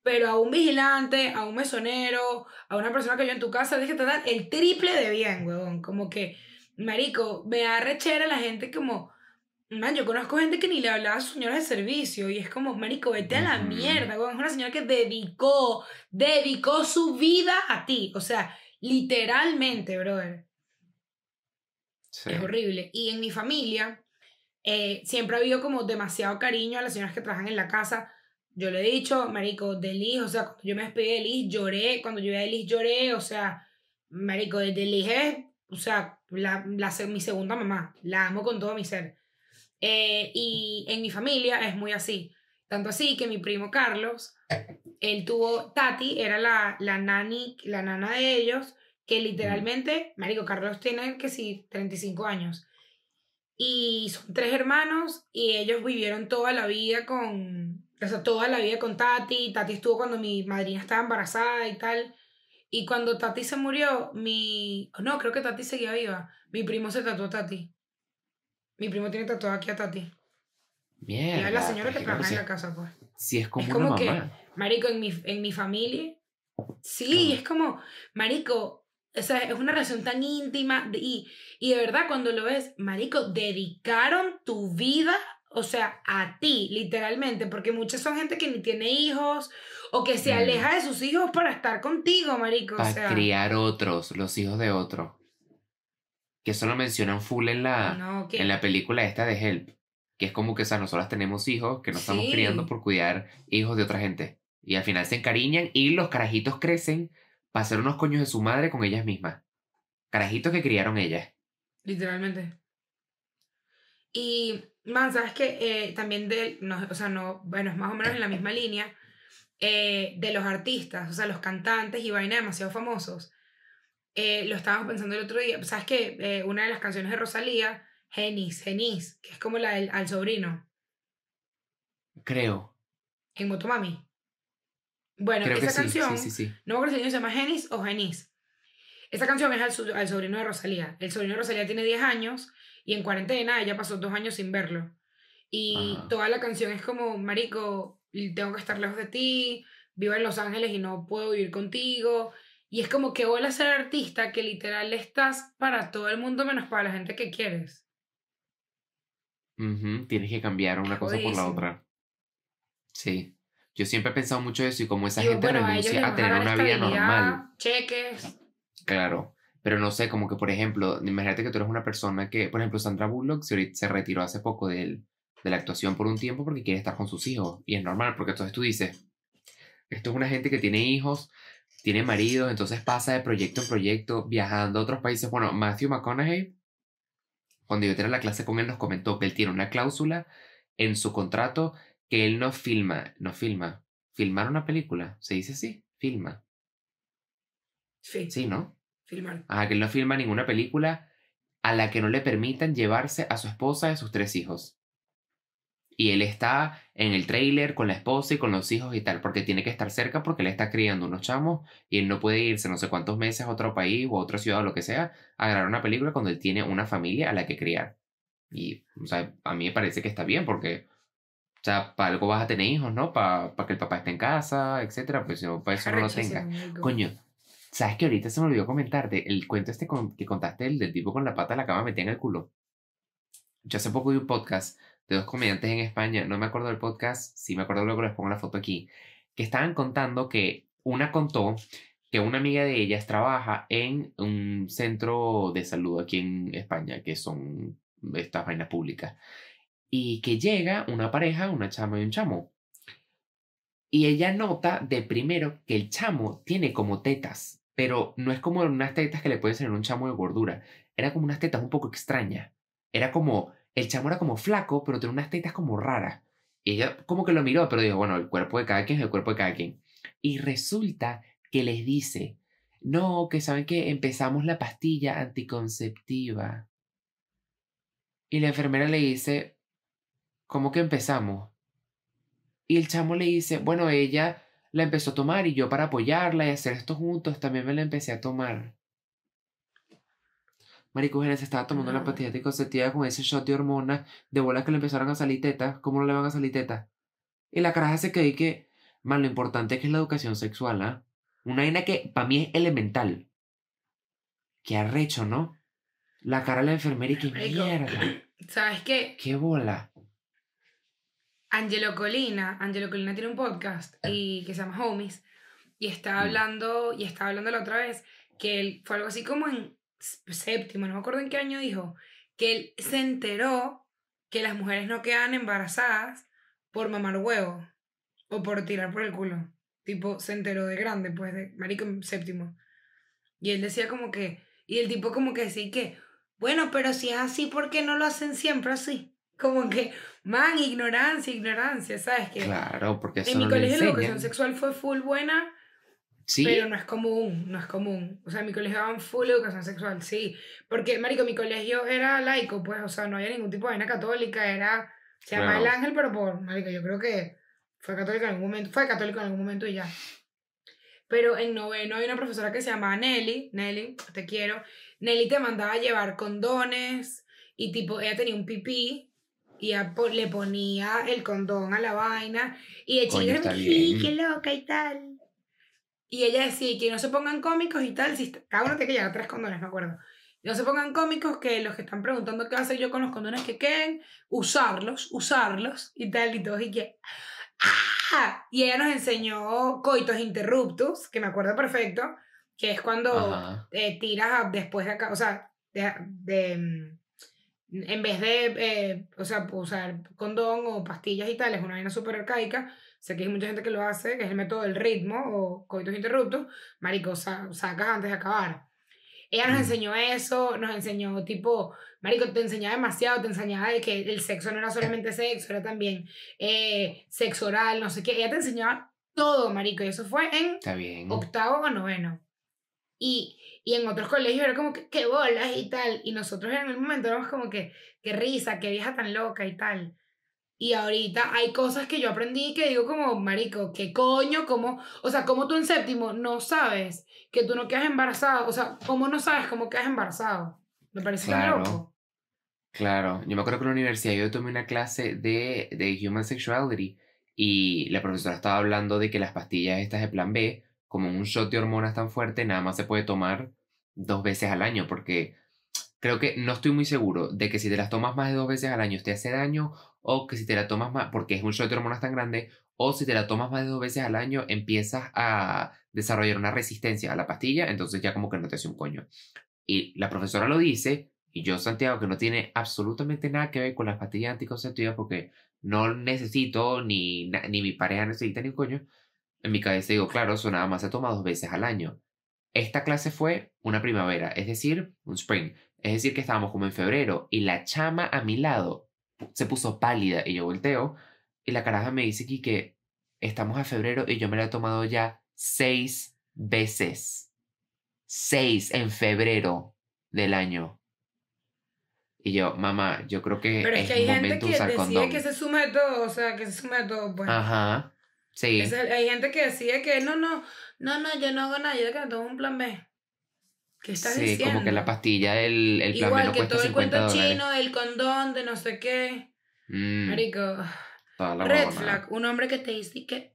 Pero a un vigilante, a un mesonero, a una persona que vive en tu casa, tienes que tratar el triple de bien, huevón. Como que, marico, me da rechera la gente como... Man, yo conozco gente que ni le hablaba a sus señoras de servicio y es como, marico, vete a la mierda. Es una señora que dedicó, dedicó su vida a ti. O sea, literalmente, brother. Sí. Es horrible. Y en mi familia eh, siempre ha habido como demasiado cariño a las señoras que trabajan en la casa. Yo le he dicho, marico, de Liz, o sea, yo me despedí de Liz, lloré. Cuando yo vi a Liz, lloré. O sea, marico, desde Liz es, o sea, la, la, mi segunda mamá. La amo con todo mi ser. Eh, y en mi familia es muy así. Tanto así que mi primo Carlos, él tuvo, Tati era la, la nani, la nana de ellos, que literalmente, marico, Carlos tiene que sí, 35 años. Y son tres hermanos y ellos vivieron toda la vida con, o sea, toda la vida con Tati. Tati estuvo cuando mi madrina estaba embarazada y tal. Y cuando Tati se murió, mi, no, creo que Tati seguía viva. Mi primo se tatuó a Tati. Mi primo tiene tatuado aquí a Tati. Y Mierda. es la señora que trabaja en la casa, pues. si es como, Es como una que- mamá. Marico, en mi, en mi familia, sí, Claro. es como, Marico, o sea, es una relación tan íntima y, y de verdad cuando lo ves, Marico, dedicaron tu vida, o sea, a ti, literalmente, porque muchas son gente que ni tiene hijos o que se Mm. aleja de sus hijos para estar contigo, Marico, o Para sea. criar otros, los hijos de otros. Que eso lo mencionan full en la, No, en la película esta de Help. Que es como que, o sea, nosotras tenemos hijos que nos estamos criando por cuidar hijos de otra gente. Y al final se encariñan y los carajitos crecen para ser unos coños de su madre con ellas mismas. Carajitos que criaron ellas. Literalmente. Y, man, ¿sabes qué? también de, no, o sea, no, bueno, es más o menos en la misma línea, eh, de los artistas, o sea, los cantantes y vaina demasiado famosos. Eh, lo estábamos pensando el otro día, ¿sabes qué? Eh, una de las canciones de Rosalía, Genis, Genis, que es como la del al sobrino, Creo. en Motomami. Bueno, Creo esa canción, sí, sí, sí. no me acuerdo si el niño se llama Genis o Genis. Esa canción es al, al sobrino de Rosalía. El sobrino de Rosalía tiene 10 años y en cuarentena ella pasó dos años sin verlo. Y Ajá. toda la canción es como, marico, tengo que estar lejos de ti, vivo en Los Ángeles y no puedo vivir contigo. Y es como que vuelve a ser artista que literal estás para todo el mundo menos para la gente que quieres. Ujú, Tienes que cambiar una cosa por la otra. Sí. Yo siempre he pensado mucho eso y cómo esa gente bueno, a renuncia a van tener una vida normal. Cheques. Claro. Pero no sé, como que por ejemplo, imagínate que tú eres una persona que, por ejemplo, Sandra Bullock se, se retiró hace poco del- de la actuación por un tiempo porque quiere estar con sus hijos. Y es normal, porque entonces tú dices, esto es una gente que tiene hijos, tiene maridos, entonces pasa de proyecto en proyecto, viajando a otros países. Bueno, Matthew McConaughey, cuando yo tenía la clase con él, nos comentó que él tiene una cláusula en su contrato que él no filma, no filma, filmar una película, se dice así, filma, Sí, sí, ¿no? filmar. Ajá, que él no filma ninguna película a la que no le permitan llevarse a su esposa y a sus tres hijos. Y él está en el trailer con la esposa y con los hijos y tal, porque tiene que estar cerca porque él está criando unos chamos y él no puede irse no sé cuántos meses a otro país o a otra ciudad o lo que sea a grabar una película cuando él tiene una familia a la que criar. Y, o sea, a mí me parece que está bien porque, o sea, para algo vas a tener hijos, ¿no? Para que el papá esté en casa, etcétera, pues si no, para eso no lo tenga. Arrechísimo, marico. Coño, ¿sabes que ahorita se me olvidó comentarte el cuento este con- que contaste el del tipo con la pata de la cama metida en el culo? Yo hace poco vi un podcast de dos comediantes en España, no me acuerdo del podcast, sí me acuerdo luego les pongo la foto aquí, que estaban contando que una contó que una amiga de ellas trabaja en un centro de salud aquí en España, que son estas vainas públicas, y que llega una pareja, una chama y un chamo. Y ella nota de primero que el chamo tiene como tetas, pero no es como unas tetas que le pueden ser un chamo de gordura. Era como unas tetas un poco extrañas. Era como, el chamo era como flaco, pero tenía unas tetas como raras. Y ella como que lo miró, pero dijo, bueno, el cuerpo de cada quien es el cuerpo de cada quien. Y resulta que les dice, no, que saben que empezamos la pastilla anticonceptiva. Y la enfermera le dice, ¿cómo que empezamos? Y el chamo le dice, bueno, ella la empezó a tomar y yo para apoyarla y hacer esto juntos también me la empecé a tomar. Marico se estaba tomando la No. pastilla anticonceptiva con ese shot de hormonas, de bolas que le empezaron a salir tetas, ¿cómo no le van a salir tetas? Y la caraja se quedó y que, man, lo importante es que es la educación sexual, ¿ah? Una vaina que para mí es elemental. Qué arrecho, ¿no? La cara de la enfermera y qué Marico. mierda. ¿Sabes qué? Qué bola. Angelo Colina, Angelo Colina tiene un podcast y que se llama Homies y está Mm. hablando y estaba hablando la otra vez que él fue algo así como en séptimo, no me acuerdo en qué año dijo, que él se enteró que las mujeres no quedan embarazadas por mamar huevo o por tirar por el culo. Tipo, se enteró de grande, pues, de marico séptimo. Y él decía como que, y el tipo como que sí que, bueno, pero si es así, ¿por qué no lo hacen siempre así? Como que, man, ignorancia, ignorancia, ¿sabes? Que Claro, porque eso en mi no colegio la educación sexual fue full buena, Sí, pero no es común, no es común. O sea, en mi colegio daban full educación sexual, sí. Porque, marico, mi colegio era laico, pues, o sea, no había ningún tipo de vaina católica, era, se llama Claro. El Ángel, pero por, marico, yo creo que fue católico en algún momento, fue católico en algún momento y ya. Pero en noveno hay una profesora que se llamaba Nelly, Nelly, te quiero. Nelly te mandaba a llevar condones y tipo, ella tenía un pipí y po- le ponía el condón a la vaina y de Coño, chiquita "Sí, bien". qué loca y tal. Y ella decía que no se pongan cómicos y tal, si cada uno tiene que llevar tres condones, me acuerdo. No se pongan cómicos que los que están preguntando qué hacer yo con los condones que queden, usarlos, usarlos y tal y todo y que ¡Ah! Y ella nos enseñó coitos interruptus, que me acuerdo perfecto, que es cuando eh, tiras a- después de acá, o sea, de, de, mm, en vez de, eh, o sea, usar condón o pastillas y tal, es una vaina súper arcaica, sé que hay mucha gente que lo hace, que es el método del ritmo o coitos interruptus, marico, sa- sacas antes de acabar. Ella nos Mm. enseñó eso, nos enseñó tipo, marico, te enseñaba demasiado, te enseñaba de que el sexo no era solamente sexo, era también eh, sexo oral, no sé qué, ella te enseñaba todo, marico, y eso fue en Está bien. octavo o noveno. Y, y en otros colegios era como que, qué bolas y tal. Y nosotros en el momento éramos como que, qué risa, qué vieja tan loca y tal. Y ahorita hay cosas que yo aprendí que digo como, marico, ¿qué coño? ¿Cómo? O sea, como tú en séptimo no sabes que tú no quedas embarazado? O sea, ¿cómo no sabes cómo quedas embarazado? Me parece Claro. loco. Claro, yo me acuerdo que en la universidad yo tomé una clase de, de Human Sexuality y la profesora estaba hablando de que las pastillas estas de plan B, como un shot de hormonas tan fuerte, nada más se puede tomar dos veces al año, porque creo que no estoy muy seguro de que si te las tomas más de dos veces al año te hace daño, o que si te la tomas más, porque es un shot de hormonas tan grande, o si te la tomas más de dos veces al año empiezas a desarrollar una resistencia a la pastilla, entonces ya como que no te hace un coño. Y la profesora lo dice, y yo, Santiago, que no tiene absolutamente nada que ver con las pastillas anticonceptivas porque no necesito, ni, ni mi pareja necesita ni un coño, en mi cabeza digo, claro, eso nada más se toma dos veces al año. Esta clase fue una primavera, es decir, un spring. Es decir, que estábamos como en febrero y la chama a mi lado se puso pálida y yo volteo y la caraja me dice aquí que estamos a febrero y yo me la he tomado ya seis veces. Seis en febrero del año. Y yo, mamá, yo creo que Pero es que hay gente que usar decide condón. que se sume de todo, o sea, que se sume de todo, pues. Ajá. Sí. Ese- hay gente que decide que no, no, no, no, yo no hago nada, yo que me tomo un plan B. ¿Qué estás sí, diciendo? como que la pastilla, el, el plan B Igual no que todo el 50 cuento dólares. chino, el condón, de no sé qué. Mm, Marico, toda la red flag, un hombre que te dice que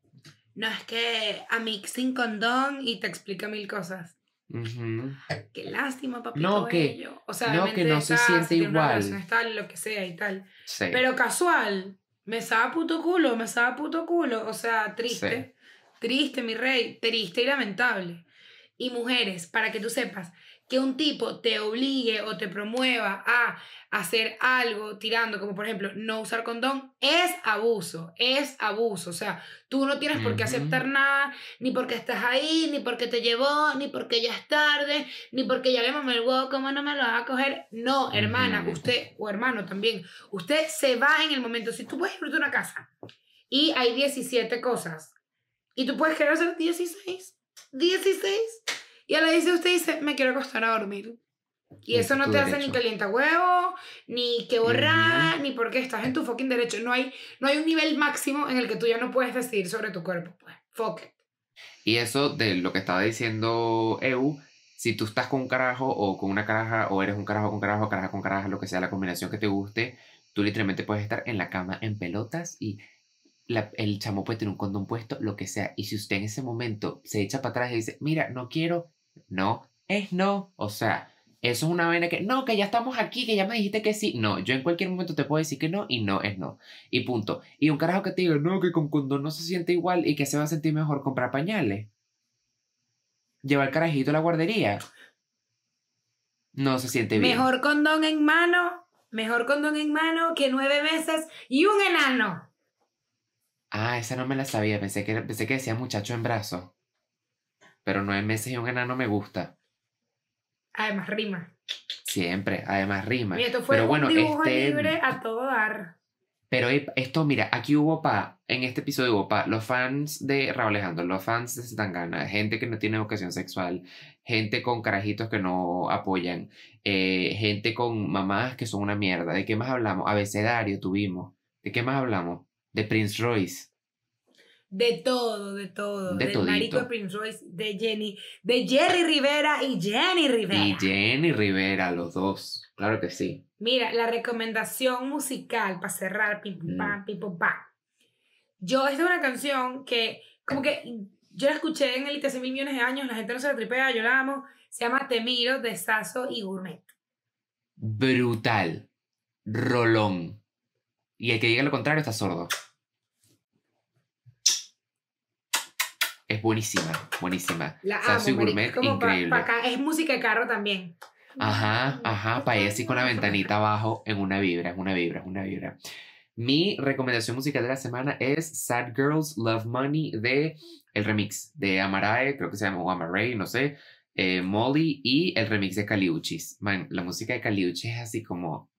no es que a mí sin condón y te explica mil cosas. Ujú. Qué lástima, papito No, que-. O sea, no, que no se siente igual. relación lo que sea y tal. Sí. Pero casual, me estaba puto culo, me estaba puto culo. O sea, triste. Triste, mi rey. Triste y lamentable. Y mujeres, para que tú sepas, que un tipo te obligue o te promueva a hacer algo tirando, como por ejemplo, no usar condón, es abuso, es abuso. O sea, tú no tienes por qué aceptar nada, ni porque estás ahí, ni porque te llevó, ni porque ya es tarde, ni porque ya le mamé el huevo, ¿cómo no me lo vas a coger? No, hermana, usted, o hermano también, usted se va en el momento. Si tú puedes irte a una casa y hay 17 cosas, y tú puedes querer hacer 16, 16, y a la 16 usted dice, me quiero acostar a dormir. Y eso es no te hace ni derecho. calienta huevo, ni que borrar, ni porque estás en tu fucking derecho. No hay, no hay un nivel máximo en el que tú ya no puedes decidir sobre tu cuerpo. Pues, fuck it. Y eso de lo que estaba diciendo Eu, si tú estás con un carajo o con una caraja, o eres un carajo con carajo, caraja con caraja, lo que sea, la combinación que te guste, tú literalmente puedes estar en la cama en pelotas y la- el chamo puede tener un condón puesto, lo que sea. Y si usted en ese momento se echa para atrás y dice, mira, no quiero, no, es no. O sea, eso es una vaina que, no, que ya estamos aquí, que ya me dijiste que sí. No, yo en cualquier momento te puedo decir que no y no es no. Y punto. Y un carajo que te diga, no, que con condón no se siente igual y que se va a sentir mejor comprar pañales. Llevar carajito a la guardería. No se siente bien. Mejor condón en mano, mejor condón en mano que nueve meses y un enano. Ah, esa no me la sabía. Pensé que, pensé que decía muchacho en brazo. Pero nueve meses y un enano me gusta. Además, rima. Siempre. Además rima. Mira, esto fue Pero bueno, un dibujo este- libre a todo dar. Pero esto, mira, aquí hubo pa, en este episodio hubo pa, los fans de Raúl Alejandro, los fans de Zetangana, gente que no tiene vocación sexual, gente con carajitos que no apoyan, eh, gente con mamás que son una mierda. ¿De qué más hablamos? Abecedario tuvimos. ¿De qué más hablamos? De Prince Royce. De todo, de todo. De Del todito. marico de Prince Royce, de Jenny, de Jerry Rivera y Jenny Rivera. Y Jenny Rivera, los dos. Claro que sí. Mira, la recomendación musical para cerrar, pim pum Mm. pam, pim pum pam. Yo, esta es una canción que, como que yo la escuché en el hace mil millones de años, la gente no se la tripea, yo la amo. Se llama Te miro de Sasso y Gourmet. Brutal. Rolón. Y el que diga lo contrario está sordo. Es buenísima, buenísima. La Sasso y amo. Gourmet, Es como pa- increíble. pa' acá, es música de carro también. Ajá, ajá, para ir así con la ventanita abajo en una vibra, es una vibra, es una vibra. Mi recomendación musical de la semana es Sad Girls Love Money de el remix de Amarae, creo que se llama o Amaray, no sé, eh, Molly y el remix de Caliuchis. Man, la música de Caliuchis es así como,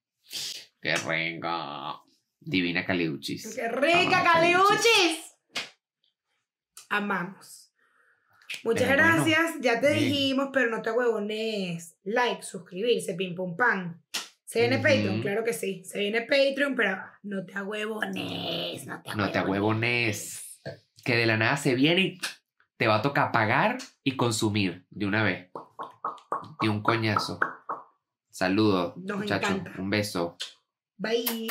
qué rico, divina Caliuchis. ¡Qué rica, Amamos Caliuchis! Amamos. Muchas Pero bueno, gracias, ya te bien. dijimos, pero no te huevones. Like, suscribirse, pim pum pam. Se viene Patreon, claro que sí. Se viene Patreon, pero no te ahuevones, no te No te ahuevones. huevones. Que de la nada se viene y te va a tocar pagar y consumir de una vez. Y un coñazo. Saludos, muchachos. Un beso. Bye.